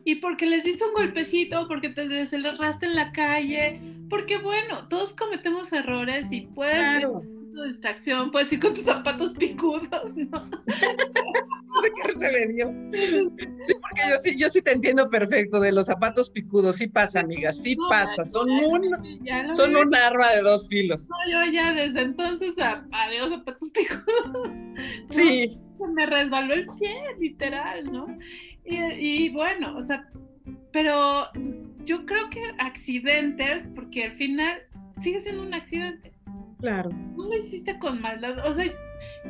Y porque les diste un golpecito, porque te desenterraste en la calle, porque bueno, todos cometemos errores y puedes tu distracción, puedes ir con tus zapatos picudos, ¿no? no
sé qué se me dio. Sí, porque yo sí, yo sí te entiendo perfecto de los zapatos picudos, sí pasa, amiga, sí pasa, son un, son un arma de dos filos.
No, yo ya desde entonces, adiós zapatos picudos.
Sí
me resbaló el pie, literal, ¿no? Y, bueno, o sea, pero yo creo que accidentes, porque al final sigue siendo un accidente.
Claro.
No lo hiciste con maldad. O sea,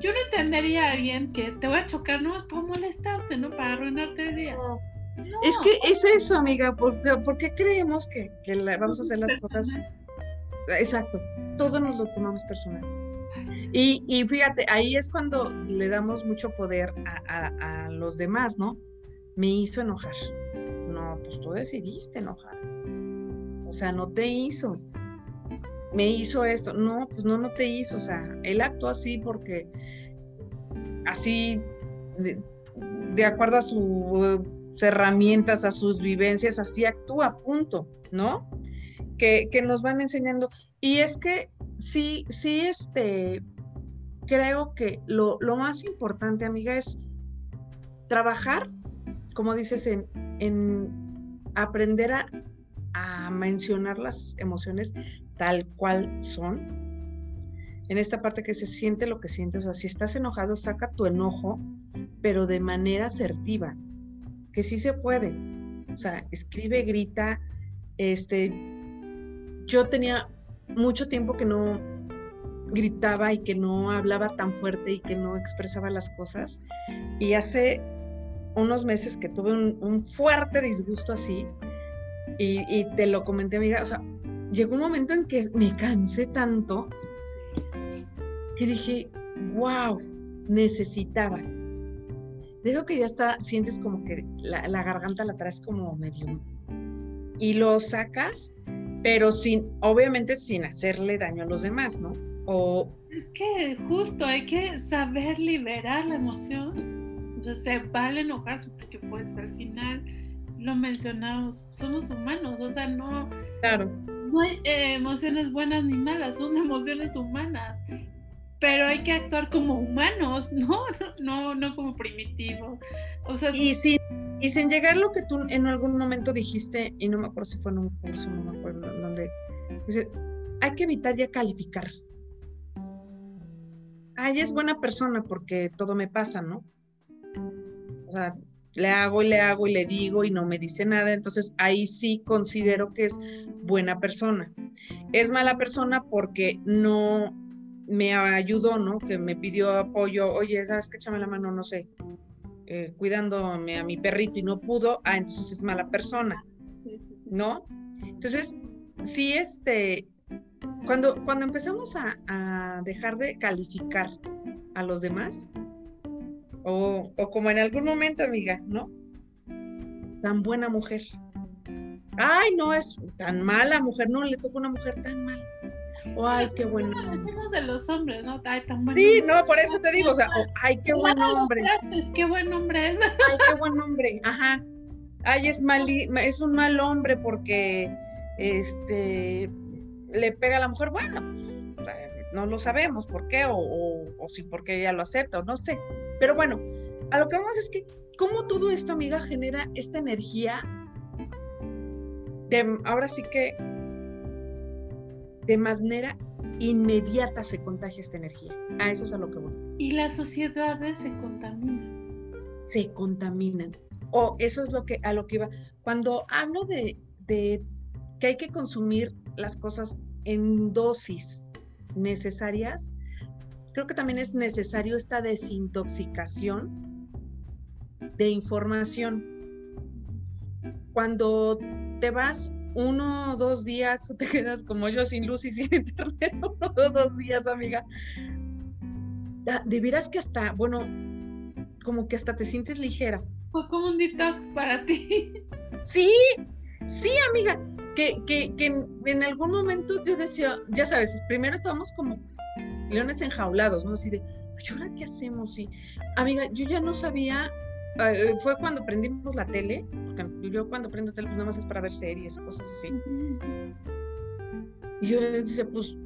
yo no entendería a alguien que te voy a chocar no es para molestarte, ¿no? Para arruinarte el día.
Es que es eso, amiga, porque, porque creemos que, que vamos a hacer las cosas. Exacto, todo nos lo tomamos personal. Y, fíjate, ahí es cuando le damos mucho poder a, los demás, ¿no? Me hizo enojar. No, pues tú decidiste enojar. O sea, no te hizo. Me hizo esto. No, pues no, no te hizo. O sea, él actuó así porque así, de, acuerdo a sus herramientas, a sus vivencias, así actúa, punto, ¿no? Que, que nos van enseñando. Y es que sí, sí, este, creo que lo, más importante, amiga, es trabajar, como dices, en, en aprender a, a, mencionar las emociones tal cual son. En esta parte que se siente lo que sientes, o sea, si estás enojado, saca tu enojo, pero de manera asertiva, que sí se puede. O sea, escribe, grita. Este, yo tenía mucho tiempo que no, gritaba y que no hablaba tan fuerte y que no expresaba las cosas. Y hace unos meses que tuve un, fuerte disgusto así y, te lo comenté, amiga, o sea, llegó un momento en que me cansé tanto que dije, wow, necesitaba. Digo que ya está, sientes como que la, la garganta la traes como medio y lo sacas, pero sin, obviamente sin hacerle daño a los demás, ¿no? O...
Es que justo hay que saber liberar la emoción. O sea, se vale enojarse porque pues al final lo mencionamos, somos humanos, o sea, no,
claro.
no hay eh, emociones buenas ni malas, son emociones humanas pero hay que actuar como humanos, ¿no? No, no como primitivos. O sea,
y sin, y sin llegar lo que tú en algún momento dijiste, y no me acuerdo si fue en un curso, no me acuerdo donde, dice, hay que evitar ya calificar. Ay, es buena persona porque todo me pasa, ¿no? O sea, le hago y le hago y le digo y no me dice nada, entonces ahí sí considero que es buena persona. Es mala persona porque no me ayudó, ¿no? Que me pidió apoyo, oye, ¿sabes qué? Échame la mano, no sé, eh, cuidándome a mi perrito y no pudo, ah, entonces es mala persona, ¿no? Entonces, sí, este, cuando, cuando empezamos a, a dejar de calificar a los demás, o, o como en algún momento, amiga, ¿no? Tan buena mujer. Ay, no es tan mala mujer, no le toca una mujer tan mala ay, qué buen
hombre. decimos de los hombres, ¿no? Ay, tan buen
Sí, no, por eso te digo, o sea, ay, qué buen hombre.
Qué buen hombre
es. Ay, qué buen hombre, ajá. Ay, es, mal, es un mal hombre porque este le pega a la mujer. Bueno, no lo sabemos por qué, o, o, si porque ella lo acepta, o no sé. Pero bueno, a lo que vamos es que, ¿cómo todo esto, amiga, genera esta energía de, ahora sí que de manera inmediata se contagia esta energía. A eso es a lo que voy.
Y las sociedades se contaminan.
Se contaminan. O eso es lo que a lo que iba. Cuando hablo de, de que hay que consumir las cosas en dosis necesarias, creo que también es necesario esta desintoxicación de información. Cuando te vas uno o dos días te quedas como yo sin luz y sin internet, uno o dos días, amiga. De veras que hasta, bueno, como que hasta te sientes ligera.
Fue como un detox para ti.
Sí, sí, amiga. Que, que, que en, algún momento yo decía, ya sabes, primero estábamos como leones enjaulados, ¿no? Así de, ¿y ahora qué hacemos? Y, amiga, yo ya no sabía eh, fue cuando prendimos la tele, porque yo cuando prendo tele, pues nada más es para ver series, cosas así. Y yo decía, pues,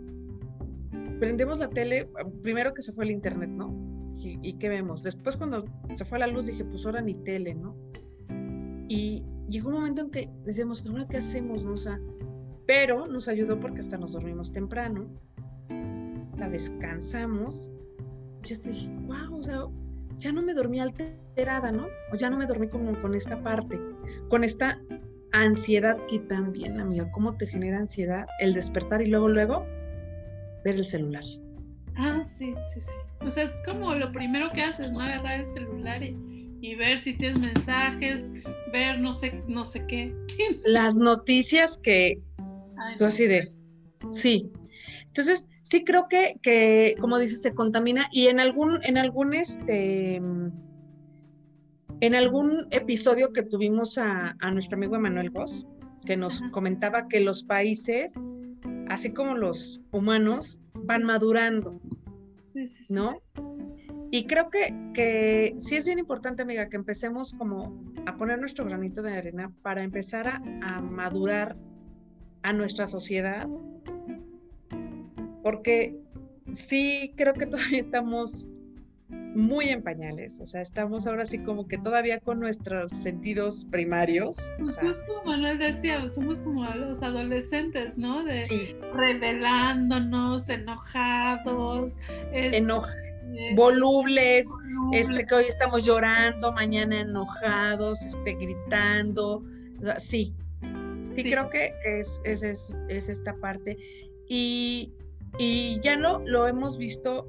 prendemos la tele, primero que se fue el internet, ¿no? Y, qué vemos? Después cuando se fue la luz dije, pues ahora ni tele, ¿no? Y llegó un momento en que decíamos, ¿ahora qué hacemos? No? O pero nos ayudó porque hasta nos dormimos temprano, o sea, descansamos. Yo te dije, wow, o sea, ya no me dormí alterada, ¿no? O ya no me dormí como con esta parte, con esta ansiedad que también, amiga, ¿cómo te genera ansiedad el despertar y luego, luego ver el celular?
Ah, sí, sí, sí. O sea, es como lo primero que haces, ¿no? Agarrar el celular y, ver si tienes mensajes, ver no sé, no sé qué.
Las noticias que tú así de, sí. Entonces, sí creo que, que, como dices, se contamina y en algún, en algún, este, en algún episodio que tuvimos a, nuestro amigo Emanuel Goss, que nos comentaba que los países, así como los humanos, van madurando, ¿no? Y creo que, que sí es bien importante, amiga, que empecemos como a poner nuestro granito de arena para empezar a, a madurar a nuestra sociedad porque sí creo que todavía estamos muy en pañales, o sea, estamos ahora sí como que todavía con nuestros sentidos primarios.
Pues como Manuel decía, somos como los adolescentes, ¿no? De revelándonos, enojados.
Volubles, este que hoy estamos llorando, mañana enojados, este, gritando, sí, sí, creo que es, es, es esta parte. Y y ya lo, lo hemos visto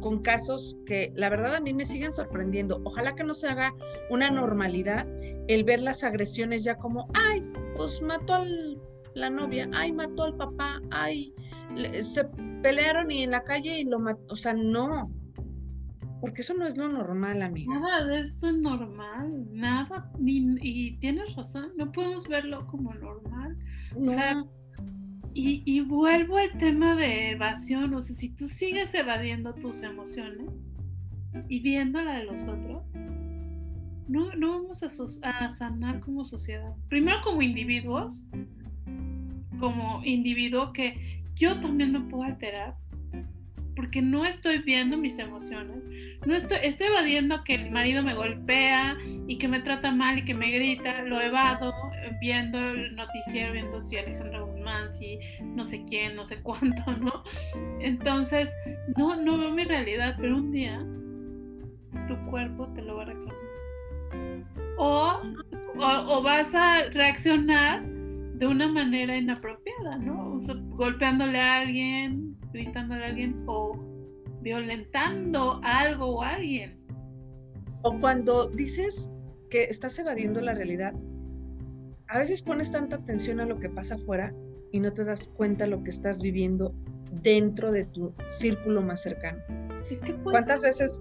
con casos que la verdad a mí me siguen sorprendiendo. Ojalá que no se haga una normalidad el ver las agresiones ya como, ay, pues mató a la novia, ay, mató al papá, ay, se pelearon y en la calle y lo mató. O sea, no. porque eso no es lo normal, amiga.
Nada de esto es normal, nada, ni, y tienes razón, no podemos verlo como normal. O sea, y, y, vuelvo al tema de evasión, o sea, si tú sigues evadiendo tus emociones y viendo la de los otros, no, no vamos a, a sanar como sociedad. Primero como individuos, como individuo que yo también me puedo alterar porque no estoy viendo mis emociones. No estoy, estoy evadiendo que el marido me golpea y que me trata mal y que me grita. Lo evado viendo el noticiero, viendo si Alejandro Guzmán, si no sé quién, no sé cuánto, ¿no? Entonces, no, no veo mi realidad, pero un día tu cuerpo te lo va a reclamar. O, o, o vas a reaccionar de una manera inapropiada, ¿no? O sea, golpeándole a alguien, gritándole a alguien o violentando algo o a alguien.
O cuando dices que estás evadiendo la realidad, a veces pones tanta atención a lo que pasa afuera y no te das cuenta de lo que estás viviendo dentro de tu círculo más cercano. Es que ¿Cuántas veces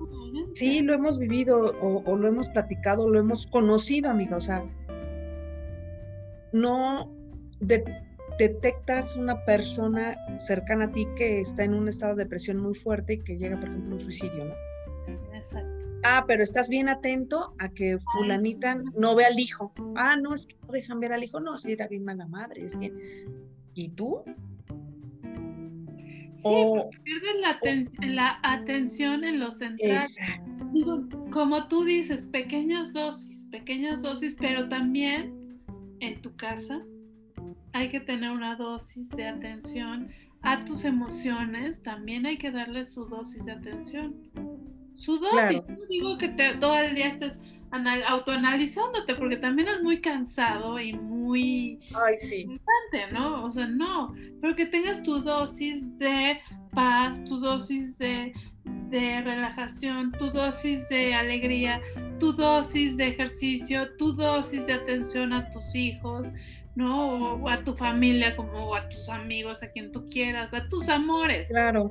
sí lo hemos vivido o, o, lo hemos platicado, lo hemos conocido, amiga? O sea, no detectas una persona cercana a ti que está en un estado de depresión muy fuerte y que llega, por ejemplo, a un suicidio, ¿no? Exacto. Ah, pero estás bien atento a que fulanita no ve al hijo. Ah, no, es que no dejan ver al hijo. No, sí, era bien mala madre. Es que... ¿Y tú?
Sí, o, pierdes la, la, atención en lo central. Exacto. Digo, como tú dices, pequeñas dosis, pequeñas dosis, pero también en tu casa, hay que tener una dosis de atención a tus emociones, también hay que darle su dosis de atención. Su dosis, no digo que te, todo el día estés autoanalizándote, porque también es muy cansado y muy
Ay, sí.
importante, ¿no? O sea, no, pero que tengas tu dosis de paz, tu dosis de, de relajación, tu dosis de alegría, tu dosis de ejercicio, tu dosis de atención a tus hijos, ¿no? O, a tu familia, como a tus amigos, a quien tú quieras, a tus amores.
Claro.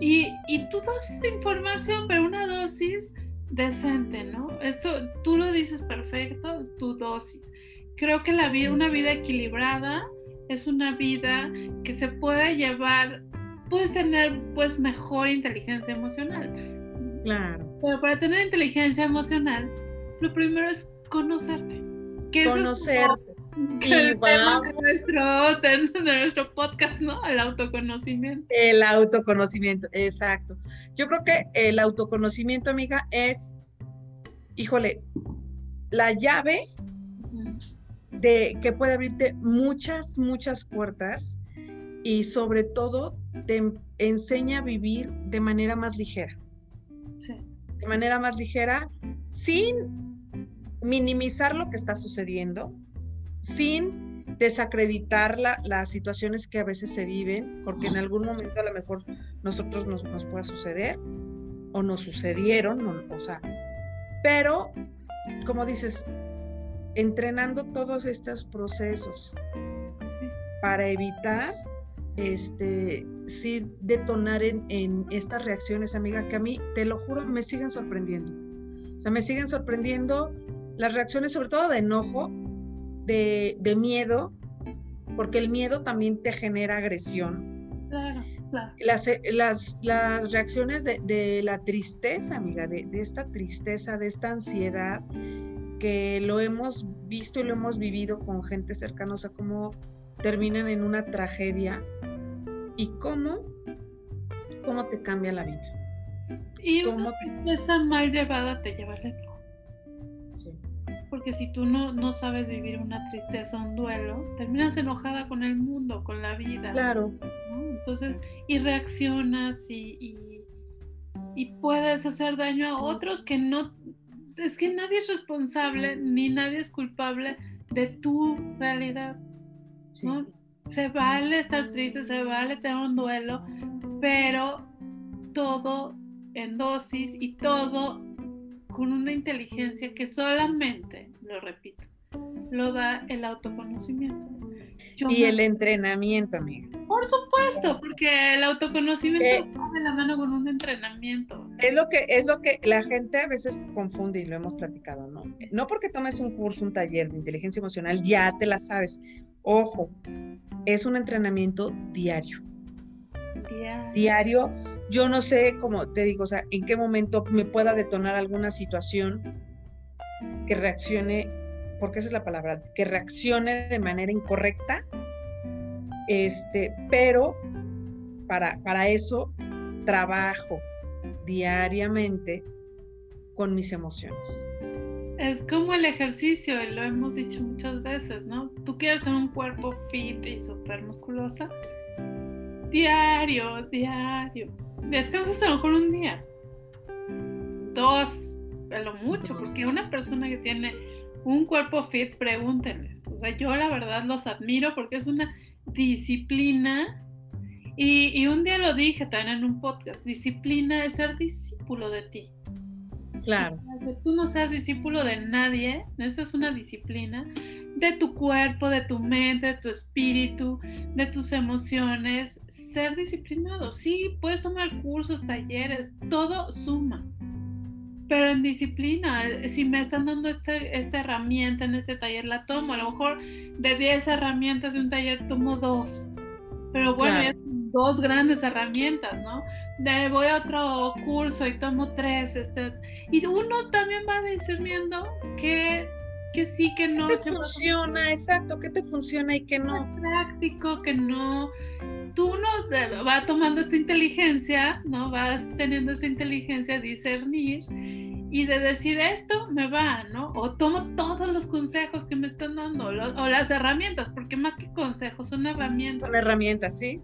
Y, y tu dosis de información, pero una dosis decente, ¿no? Esto, tú lo dices perfecto, tu dosis. Creo que la vida, una vida equilibrada es una vida que se puede llevar, puedes tener pues mejor inteligencia emocional.
Claro.
Pero para tener inteligencia emocional, lo primero es conocerte.
Conocerte.
Y vamos. nuestro, de nuestro podcast, ¿no? El autoconocimiento.
El autoconocimiento, exacto. Yo creo que el autoconocimiento, amiga, es, híjole, la llave de que puede abrirte muchas, muchas puertas y sobre todo te enseña a vivir de manera más ligera. Sí. De manera más ligera, sin minimizar lo que está sucediendo, sin desacreditar las situaciones que a veces se viven, porque en algún momento a lo mejor nosotros nos, nos pueda suceder o nos sucedieron, o sea, pero como dices, entrenando todos estos procesos para evitar este sí detonar en, en, estas reacciones, amiga, que a mí, te lo juro, me siguen sorprendiendo. O sea, me siguen sorprendiendo las reacciones, sobre todo de enojo, de, miedo, porque el miedo también te genera agresión.
Claro, claro.
Las, las, las reacciones de, la tristeza, amiga, de, esta tristeza, de esta ansiedad, que lo hemos visto y lo hemos vivido con gente cercana, o sea, cómo terminan en una tragedia y cómo, cómo te cambia la vida.
Y esa mal llevada te lleva al porque si tú no, no sabes vivir una tristeza, un duelo, terminas enojada con el mundo, con la vida.
Claro.
Entonces, y reaccionas y, y, puedes hacer daño a otros que no, es que nadie es responsable ni nadie es culpable de tu realidad. ¿no? Se vale estar triste, se vale tener un duelo, pero todo en dosis y todo con una inteligencia que solamente, lo repito, lo da el autoconocimiento.
y el entrenamiento, amiga.
Por supuesto, porque el autoconocimiento de la mano con un entrenamiento.
Es lo que es lo que la gente a veces confunde y lo hemos platicado, ¿no? No porque tomes un curso, un taller de inteligencia emocional ya te la sabes. Ojo, es un entrenamiento diario. Diario. Diario. Yo no sé, como te digo, o sea, en qué momento me pueda detonar alguna situación que reaccione, porque esa es la palabra, que reaccione de manera incorrecta. Este, pero para, para eso trabajo diariamente con mis emociones.
Es como el ejercicio, lo hemos dicho muchas veces, ¿no? Tú quieres tener un cuerpo fit y súper musculosa. Diario, diario. Descansas a lo mejor un día. Dos, a lo mucho, porque una persona que tiene un cuerpo fit, pregúntenle. O sea, yo la verdad los admiro porque es una disciplina y, un día lo dije también en un podcast, disciplina es ser discípulo de ti.
Claro.
que tú no seas discípulo de nadie, esta es una disciplina de tu cuerpo, de tu mente, de tu espíritu, de tus emociones. Ser disciplinado, sí, puedes tomar cursos, talleres, todo suma. Pero en disciplina, si me están dando este, esta herramienta en este taller, la tomo. A lo mejor de 10 herramientas de un taller tomo dos. Pero bueno, ya dos grandes herramientas, ¿no? De voy a otro curso y tomo tres, este, y uno también va discerniendo que, que sí, que no.
¿Qué te funciona? Exacto, ¿qué te funciona y qué no?
Práctico, que no. Tú no va tomando esta inteligencia, ¿no? Vas teniendo esta inteligencia de discernir y de decir esto me va, ¿no? O tomo todos los consejos que me están dando, o las herramientas, porque más que consejos son herramientas.
Son herramientas, sí.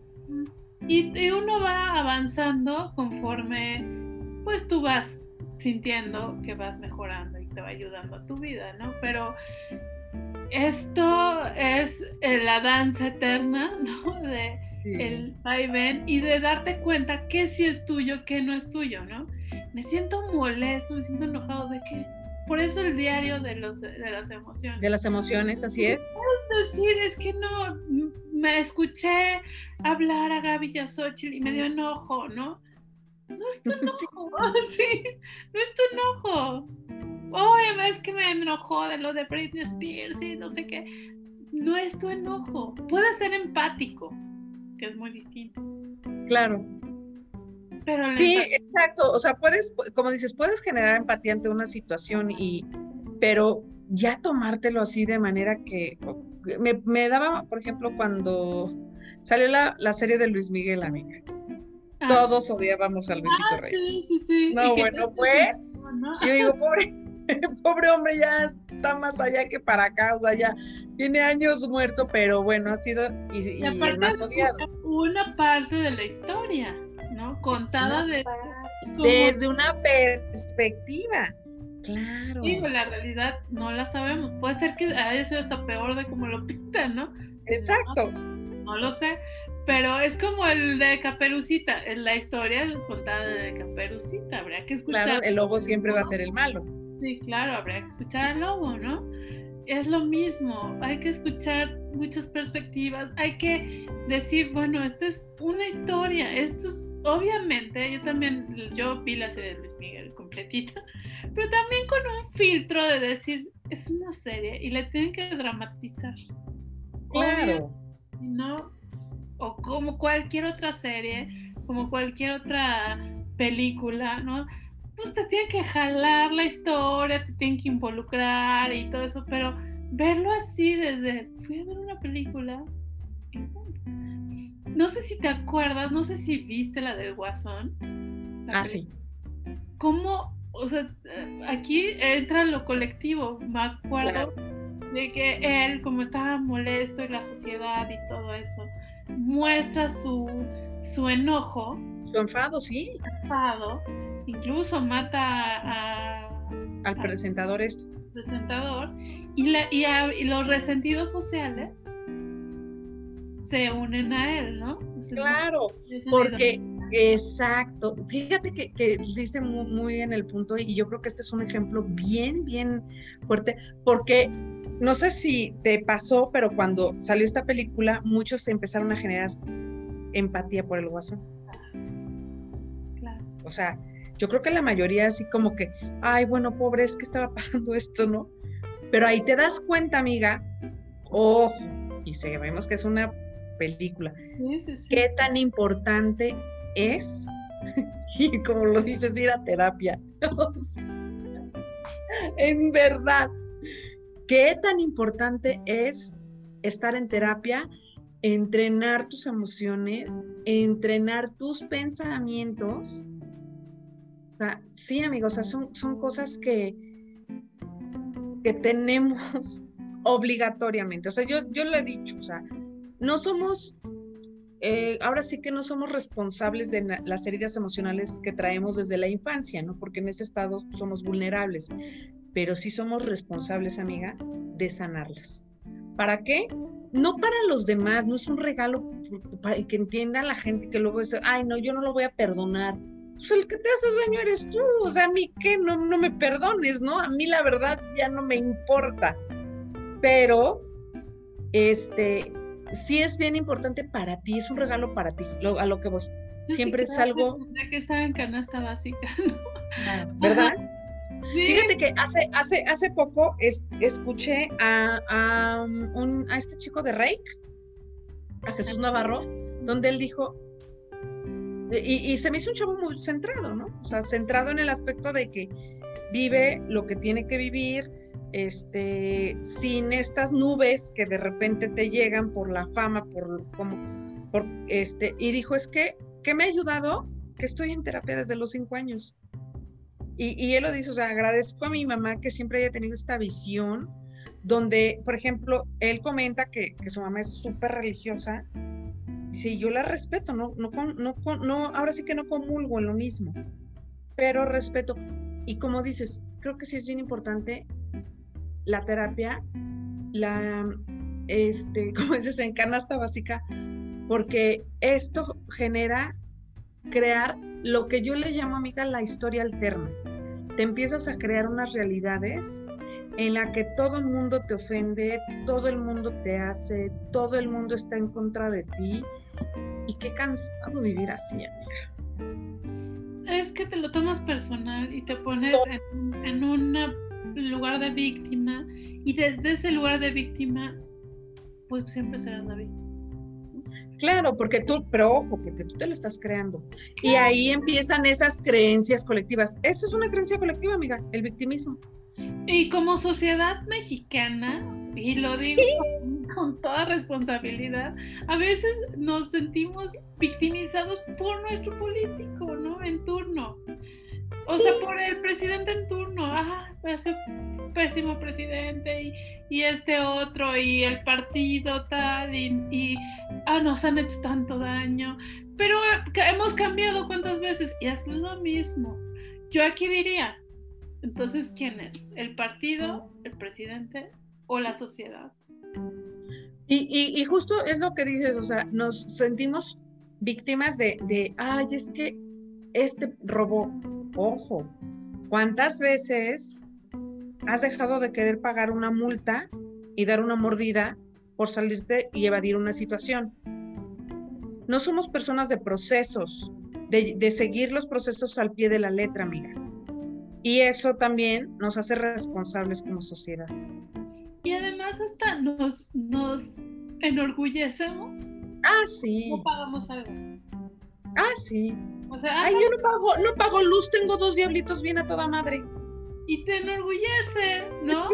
Y, uno va avanzando conforme pues tú vas sintiendo que vas mejorando y te va ayudando a tu vida, ¿no? Pero esto es eh, la danza eterna, ¿no? De el vaivén y de darte cuenta que sí es tuyo, que no es tuyo, ¿no? Me siento molesto, me siento enojado de que por eso el diario de, los, de las emociones.
De las emociones, así es.
Es decir, es que no, me escuché hablar a Gaby Yasochil y me dio enojo, ¿no? No es tu enojo, sí, no es tu enojo. Oye, es que me enojó de lo de Britney Spears y no sé qué. No es tu enojo. Puedes ser empático, que es muy distinto.
Claro sí, exacto. O sea, puedes, como dices, puedes generar empatía ante una situación y, pero ya tomártelo así de manera que me, daba, por ejemplo, cuando salió la, serie de Luis Miguel, amiga. Todos odiábamos a Luisito ah, Rey.
Sí, sí, sí.
No, bueno, fue. Yo digo, pobre, pobre hombre, ya está más allá que para acá, o sea, ya tiene años muerto, pero bueno, ha sido y, el más odiado.
Una parte de la historia. Contada de,
desde una perspectiva. Claro.
Digo, la realidad no la sabemos. Puede ser que haya sido hasta peor de como lo pintan, ¿no?
Exacto.
No, lo sé. Pero es como el de Caperucita, la historia contada de Caperucita, habría que escuchar.
Claro, el lobo siempre va a ser el malo.
Sí, claro, habría que escuchar al lobo, ¿no? Es lo mismo, hay que escuchar muchas perspectivas, hay que decir, bueno, esta es una historia, esto es obviamente, yo también, yo vi la serie de Luis Miguel completita, pero también con un filtro de decir, es una serie y le tienen que dramatizar.
Claro.
¿No? O como cualquier otra serie, como cualquier otra película, ¿no? Pues te tienen que jalar la historia, te tienen que involucrar y todo eso, pero verlo así desde, fui a ver una película no sé si te acuerdas, no sé si viste la del Guasón.
Ah, sí.
¿Cómo, o sea, aquí entra lo colectivo, me acuerdo de que él, como estaba molesto y la sociedad y todo eso, muestra su, su enojo.
Su enfado, sí.
Enfado, incluso mata a,
al presentador este.
Presentador, y, la, y los resentidos sociales se unen a él, ¿no?
claro, porque, exacto, fíjate que, que diste muy, muy, en el punto y yo creo que este es un ejemplo bien, bien fuerte, porque no sé si te pasó, pero cuando salió esta película, muchos empezaron a generar empatía por el guasón. O sea, yo creo que la mayoría así como que, ay, bueno, pobre, es que estaba pasando esto, ¿no? Pero ahí te das cuenta, amiga, ojo, y sabemos que es una película, qué tan importante es, y como lo dices, ir a terapia. en verdad, qué tan importante es estar en terapia, entrenar tus emociones, entrenar tus pensamientos. sí, amigos, son, son cosas que, que tenemos obligatoriamente. O sea, yo, yo lo he dicho, o sea, no somos, eh, ahora sí que no somos responsables de las heridas emocionales que traemos desde la infancia, ¿no? Porque en ese estado somos vulnerables, pero sí somos responsables, amiga, de sanarlas. ¿Para qué? No para los demás, no es un regalo para que entienda la gente que luego dice, ay, no, yo no lo voy a perdonar. Pues el que te hace daño eres tú, o sea, a mí que no, no me perdones, ¿no? A mí la verdad ya no me importa. Pero, este, sí es bien importante para ti, es un regalo para ti, a lo que voy. Siempre es algo...
De que está en canasta básica,
ah, ¿Verdad? Fíjate que hace, hace, hace poco escuché a, un, a este chico de Reik, a Jesús Navarro, donde él dijo, y, y, se me hizo un chavo muy centrado, ¿no? O sea, centrado en el aspecto de que vive lo que tiene que vivir, este, sin estas nubes que de repente te llegan por la fama, por como, por este, y dijo, es que, ¿qué me ha ayudado? Que estoy en terapia desde los cinco años. Y, él lo dice, o sea, agradezco a mi mamá que siempre haya tenido esta visión, donde, por ejemplo, él comenta que, su mamá es súper religiosa, dice, yo la respeto, no, no, no, no, ahora sí que no comulgo en lo mismo, pero respeto. Y como dices, creo que sí es bien importante la terapia, la, este, como dices, en canasta básica, porque esto genera crear lo que yo le llamo, amiga, la historia alterna. Te empiezas a crear unas realidades en la que todo el mundo te ofende, todo el mundo te hace, todo el mundo está en contra de ti. Y qué cansado vivir así, amiga.
Es que te lo tomas personal y te pones en, en un lugar de víctima y desde ese lugar de víctima, pues siempre serás la víctima.
Claro, porque tú, pero ojo, porque tú te lo estás creando. Y ahí empiezan esas creencias colectivas. Esa es una creencia colectiva, amiga, el victimismo.
Y como sociedad mexicana, y lo digo con, toda responsabilidad, a veces nos sentimos victimizados por nuestro político, ¿no? En turno. O sea, por el presidente en turno. Ah, ese pésimo presidente y, y, este otro y el partido tal y, y ah, nos han hecho tanto daño. Pero hemos cambiado cuántas veces y es lo mismo. Yo aquí diría, entonces, ¿quién es? ¿El partido, el presidente o la sociedad?
Y, y, justo es lo que dices, o sea, nos sentimos víctimas de, de, ay, es que este robó, ojo, ¿cuántas veces has dejado de querer pagar una multa y dar una mordida por salirte y evadir una situación. No somos personas de procesos, de, seguir los procesos al pie de la letra, amiga. Y eso también nos hace responsables como sociedad.
Y además hasta nos, nos enorgullecemos.
Ah, sí.
No pagamos algo.
Ah, sí. O sea, Ay, yo no pago, no pago luz, tengo dos diablitos bien a toda madre
y te enorgullece, ¿no?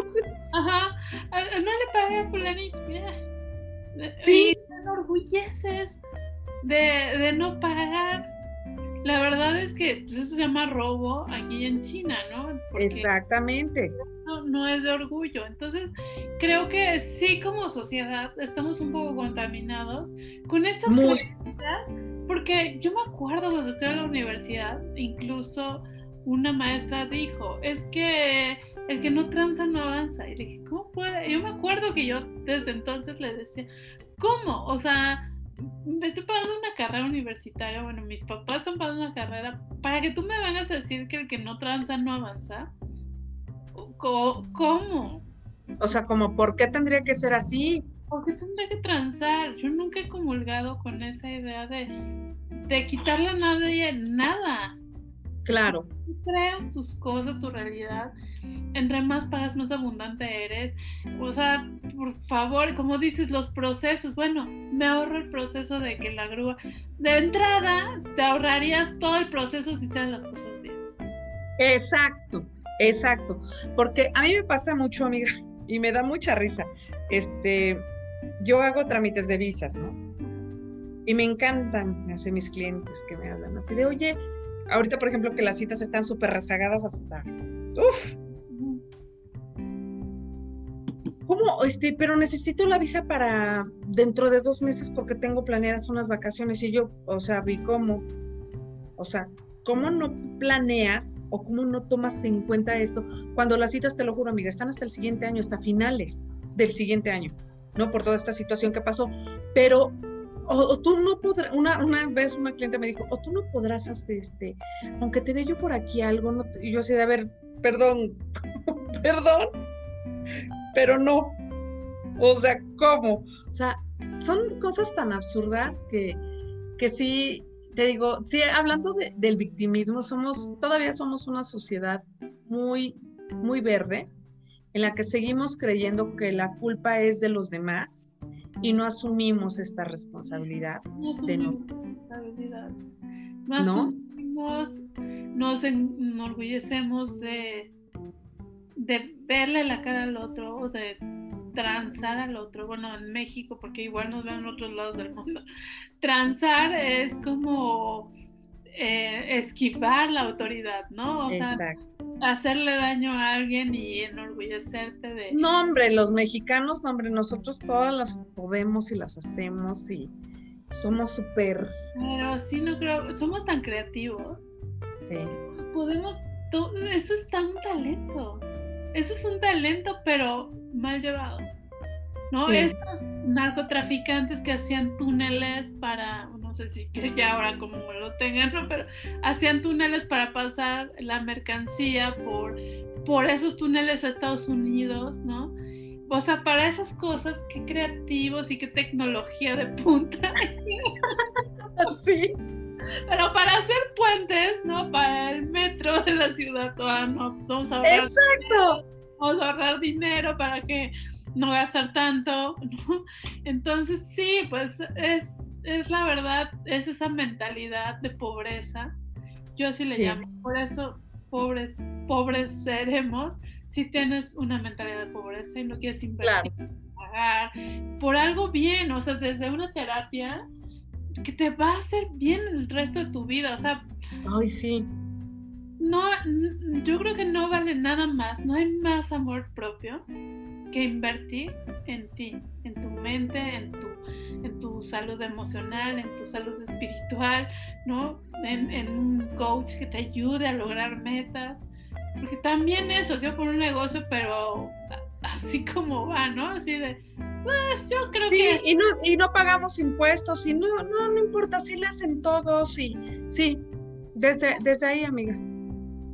Ajá, no le pagué a fulanito, Sí. Y te enorgulleces de, de, no pagar. La verdad es que pues, eso se llama robo aquí en China, ¿no?
Exactamente.
Eso no es de orgullo. Entonces, creo que sí como sociedad estamos un poco contaminados con estas cosas, porque yo me acuerdo cuando estuve en la universidad, incluso una maestra dijo, es que el que no tranza no avanza. Y dije, ¿cómo puede? Yo me acuerdo que yo desde entonces le decía, ¿cómo? O sea, me estoy pagando una carrera universitaria, bueno, mis papás están pagando una carrera, para que tú me vengas a decir que el que no tranza no avanza. ¿Cómo?
O sea, como, ¿por qué tendría que ser así?
¿Por qué tendría que transar? Yo nunca he comulgado con esa idea de, de quitarle a nadie nada.
Claro.
creas tus cosas, tu realidad. Entre más pagas, más abundante eres. O sea, por favor, como dices, los procesos. Bueno, me ahorro el proceso de que la grúa. De entrada, te ahorrarías todo el proceso si sean las cosas bien.
Exacto, exacto. Porque a mí me pasa mucho, amiga, y me da mucha risa. Este, yo hago trámites de visas, ¿no? Y me encantan, me hacen mis clientes que me hablan así de, oye, ahorita por ejemplo que las citas están súper rezagadas hasta, uff. ¿Cómo? Este, pero necesito la visa para dentro de dos meses porque tengo planeadas unas vacaciones y yo, o sea, vi cómo, o sea, ¿cómo no planeas o cómo no tomas en cuenta esto cuando las citas, te lo juro, amiga, están hasta el siguiente año, hasta finales del siguiente año, ¿no? Por toda esta situación que pasó. Pero, o, tú no podrás, una, una vez una cliente me dijo, o tú no podrás hacer este, aunque te dé yo por aquí algo, no y yo así de, a ver, perdón, perdón, pero no. O sea, ¿cómo? O sea, son cosas tan absurdas que, que sí te digo, sí, hablando del victimismo, somos, todavía somos una sociedad muy, muy verde, en la que seguimos creyendo que la culpa es de los demás y no asumimos esta responsabilidad.
No asumimos responsabilidad. No, asumimos, nos enorgullecemos de, de verle la cara al otro o de transar al otro, bueno, en México, porque igual nos ven en otros lados del mundo, transar es como eh, esquivar la autoridad, ¿no? O Exacto. hacerle daño a alguien y enorgullecerte de...
No, hombre, los mexicanos, hombre, nosotros todas las podemos y las hacemos y somos súper...
Pero sí, no creo, somos tan creativos.
Sí.
Podemos, eso es tan talento. Eso es un talento, pero mal llevado. ¿No? Estos narcotraficantes que hacían túneles para, sé si que ya ahora como lo tengan, ¿no? Pero hacían túneles para pasar la mercancía por, por esos túneles a Estados Unidos, ¿no? O sea, para esas cosas, qué creativos y qué tecnología de punta.
sí.
Pero para hacer puentes, ¿no? Para el metro de la ciudad, no, vamos a ahorrar
Exacto.
vamos a ahorrar dinero para que no gastar tanto, ¿no? Entonces sí, pues es, es la verdad, es esa mentalidad de pobreza. Yo así le llamo. Por eso, pobres, pobres seremos si tienes una mentalidad de pobreza y no quieres invertir, pagar por algo bien, o sea, desde una terapia que te va a hacer bien el resto de tu vida, o sea.
Ay, sí.
No, yo creo que no vale nada más, no hay más amor propio que invertir en ti, en tu mente, en tu, en tu salud emocional, en tu salud espiritual, ¿no? En, en un coach que te ayude a lograr metas. Porque también eso, yo por un negocio, pero así como va, ¿no? Así de, pues yo creo que...
Y no, y no pagamos impuestos, y no, no, no importa, si le hacen todos, y sí, desde, desde ahí, amiga.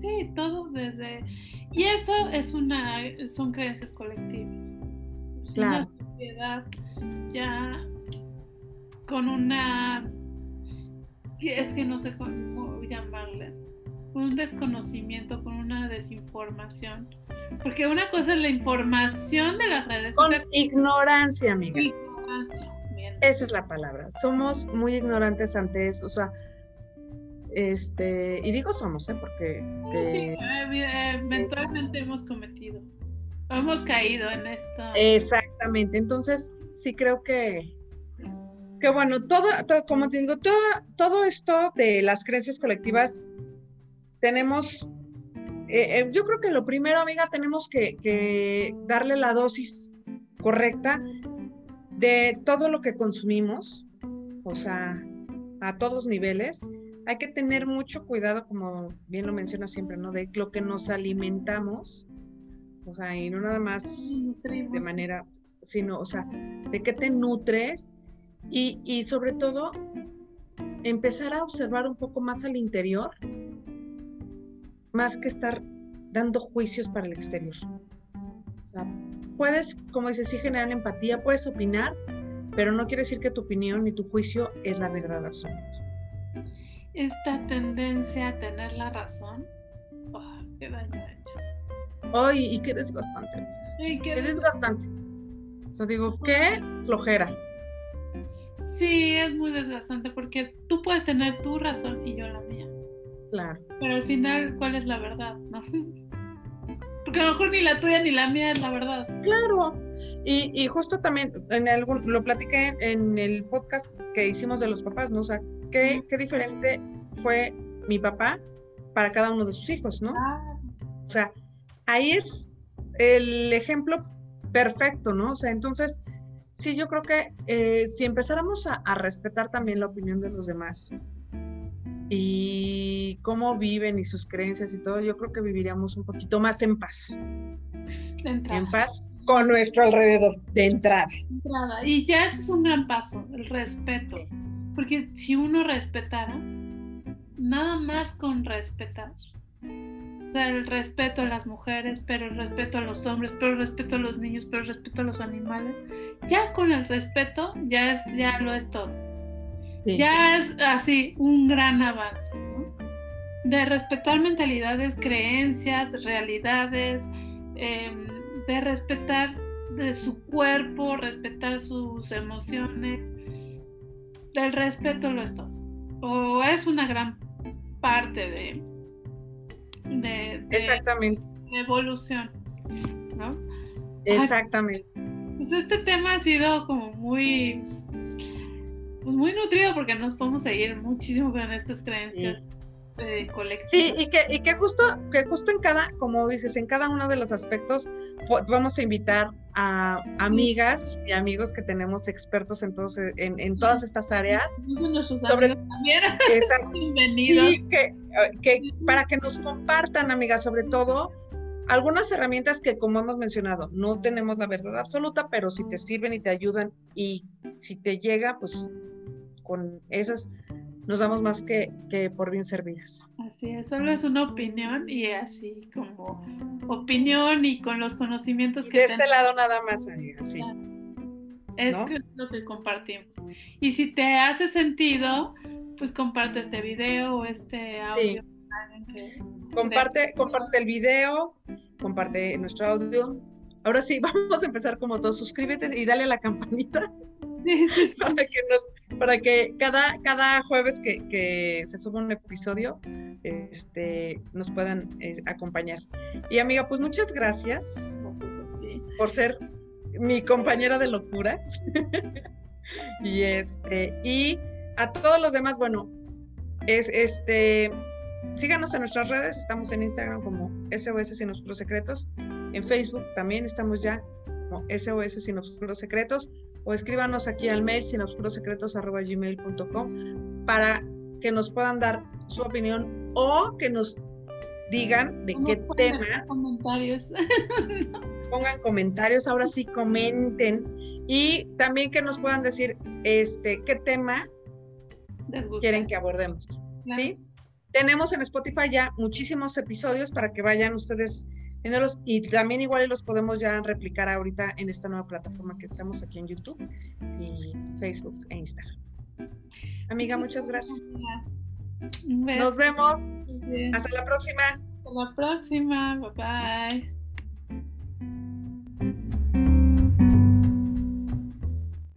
Sí, todo desde... Y esto es una, son creencias colectivas.
Claro.
Una sociedad ya con una, es que no sé cómo llamarle, un desconocimiento, con una desinformación. Porque una cosa es la información de las redes
Con ignorancia, amiga.
Ignorancia.
Esa es la palabra. Somos muy ignorantes ante eso. O sea, este, y digo somos, ¿eh? Porque...
sí, eh, eh, eventualmente hemos cometido, hemos caído en esto.
Exactamente, entonces sí creo que, que bueno, todo, como te digo, todo, todo esto de las creencias colectivas, tenemos, eh, yo creo que lo primero, amiga, tenemos que, que darle la dosis correcta de todo lo que consumimos, o sea, a todos niveles, hay que tener mucho cuidado, como bien lo menciona siempre, ¿no? De lo que nos alimentamos, o sea, y no nada más de manera, sino, o sea, de qué te nutres y, y sobre todo empezar a observar un poco más al interior, más que estar dando juicios para el exterior. O sea, puedes, como dices, sí generar empatía, puedes opinar, pero no quiere decir que tu opinión ni tu juicio es la verdad absoluta.
Esta tendencia a tener la razón, oh, qué daño ha hecho.
Ay, y qué desgastante.
Ay, qué
Qué desgastante. O sea, digo, qué flojera.
Sí, es muy desgastante porque tú puedes tener tu razón y yo la mía.
Claro.
Pero al final, ¿cuál es la verdad? ¿No? Porque a lo mejor ni la tuya ni la mía es la verdad.
Claro. Y, y justo también en algún, lo platiqué en el podcast que hicimos de los papás, ¿no? O sea, qué, qué diferente fue mi papá para cada uno de sus hijos, ¿no?
Ah,
O sea, ahí es el ejemplo perfecto, ¿no? O sea, entonces, sí, yo creo que eh, si empezáramos a, a respetar también la opinión de los demás y cómo viven y sus creencias y todo, yo creo que viviríamos un poquito más en paz,
de entrada.
en paz con nuestro alrededor, de entrada.
de entrada. Y ya eso es un gran paso, el respeto. Porque si uno respetara, nada más con respetar. O sea, el respeto a las mujeres, pero el respeto a los hombres, pero el respeto a los niños, pero el respeto a los animales. Ya con el respeto, ya, es, ya lo es todo.
Sí.
Ya es así un gran avance, ¿no? De respetar mentalidades, creencias, realidades, em, de respetar de su cuerpo, respetar sus emociones. El respeto lo es todo. O es una gran parte de, de, de-
Exactamente,
de evolución, ¿no?
exactamente.
Pues este tema ha sido como muy, pues muy nutrido porque nos podemos seguir muchísimo con estas creencias eh, colectivas.
Sí, y que, y que justo, que justo en cada, como dices, en cada uno de los aspectos vamos a invitar a amigas y amigos que tenemos expertos en, todos, en, en todas estas áreas. Sobre-. Exacto.
Bienvenidos.
Sí, que, eh, que para que nos compartan, amigas, sobre todo algunas herramientas que, como hemos mencionado, no tenemos la verdad absoluta, pero si te sirven y te ayudan y si te llega, pues con esos nos damos más que, que por bien servidas.
Así es, solo es una opinión y así como opinión y con los conocimientos que
De este lado nada más, amigas, sí.
Es lo que compartimos. Y si te hace sentido, pues comparte este video o este audio. que-
Comparte, comparte el video, comparte nuestro audio. Ahora sí, vamos a empezar como todos. Suscríbete y dale a la campanita. Para que cada, cada jueves que, se suba un episodio, este, nos puedan eh, acompañar. Y amiga, pues muchas gracias por ser mi compañera de locuras. y este, y a todos los demás, bueno, es este, síganos en nuestras redes, estamos en Instagram como SOS Sin Oscuros Secretos, en Facebook también estamos ya como SOS Sin Oscuros Secretos, o escríbanos aquí al mail sinobscurosecretos.gmail.com para que nos puedan dar su opinión o que nos digan de
¿Cómo
qué tema
comentarios?
pongan comentarios, ahora sí comenten y también que nos puedan decir este qué tema quieren que abordemos,
Claro.
¿sí? Tenemos en Spotify ya muchísimos episodios para que vayan ustedes y también igual los podemos ya replicar ahorita en esta nueva plataforma que estamos aquí en YouTube y Facebook e Instagram. Amiga, muchas gracias. Nos vemos.
Hasta
Hasta la próxima.
la próxima. Bye bye.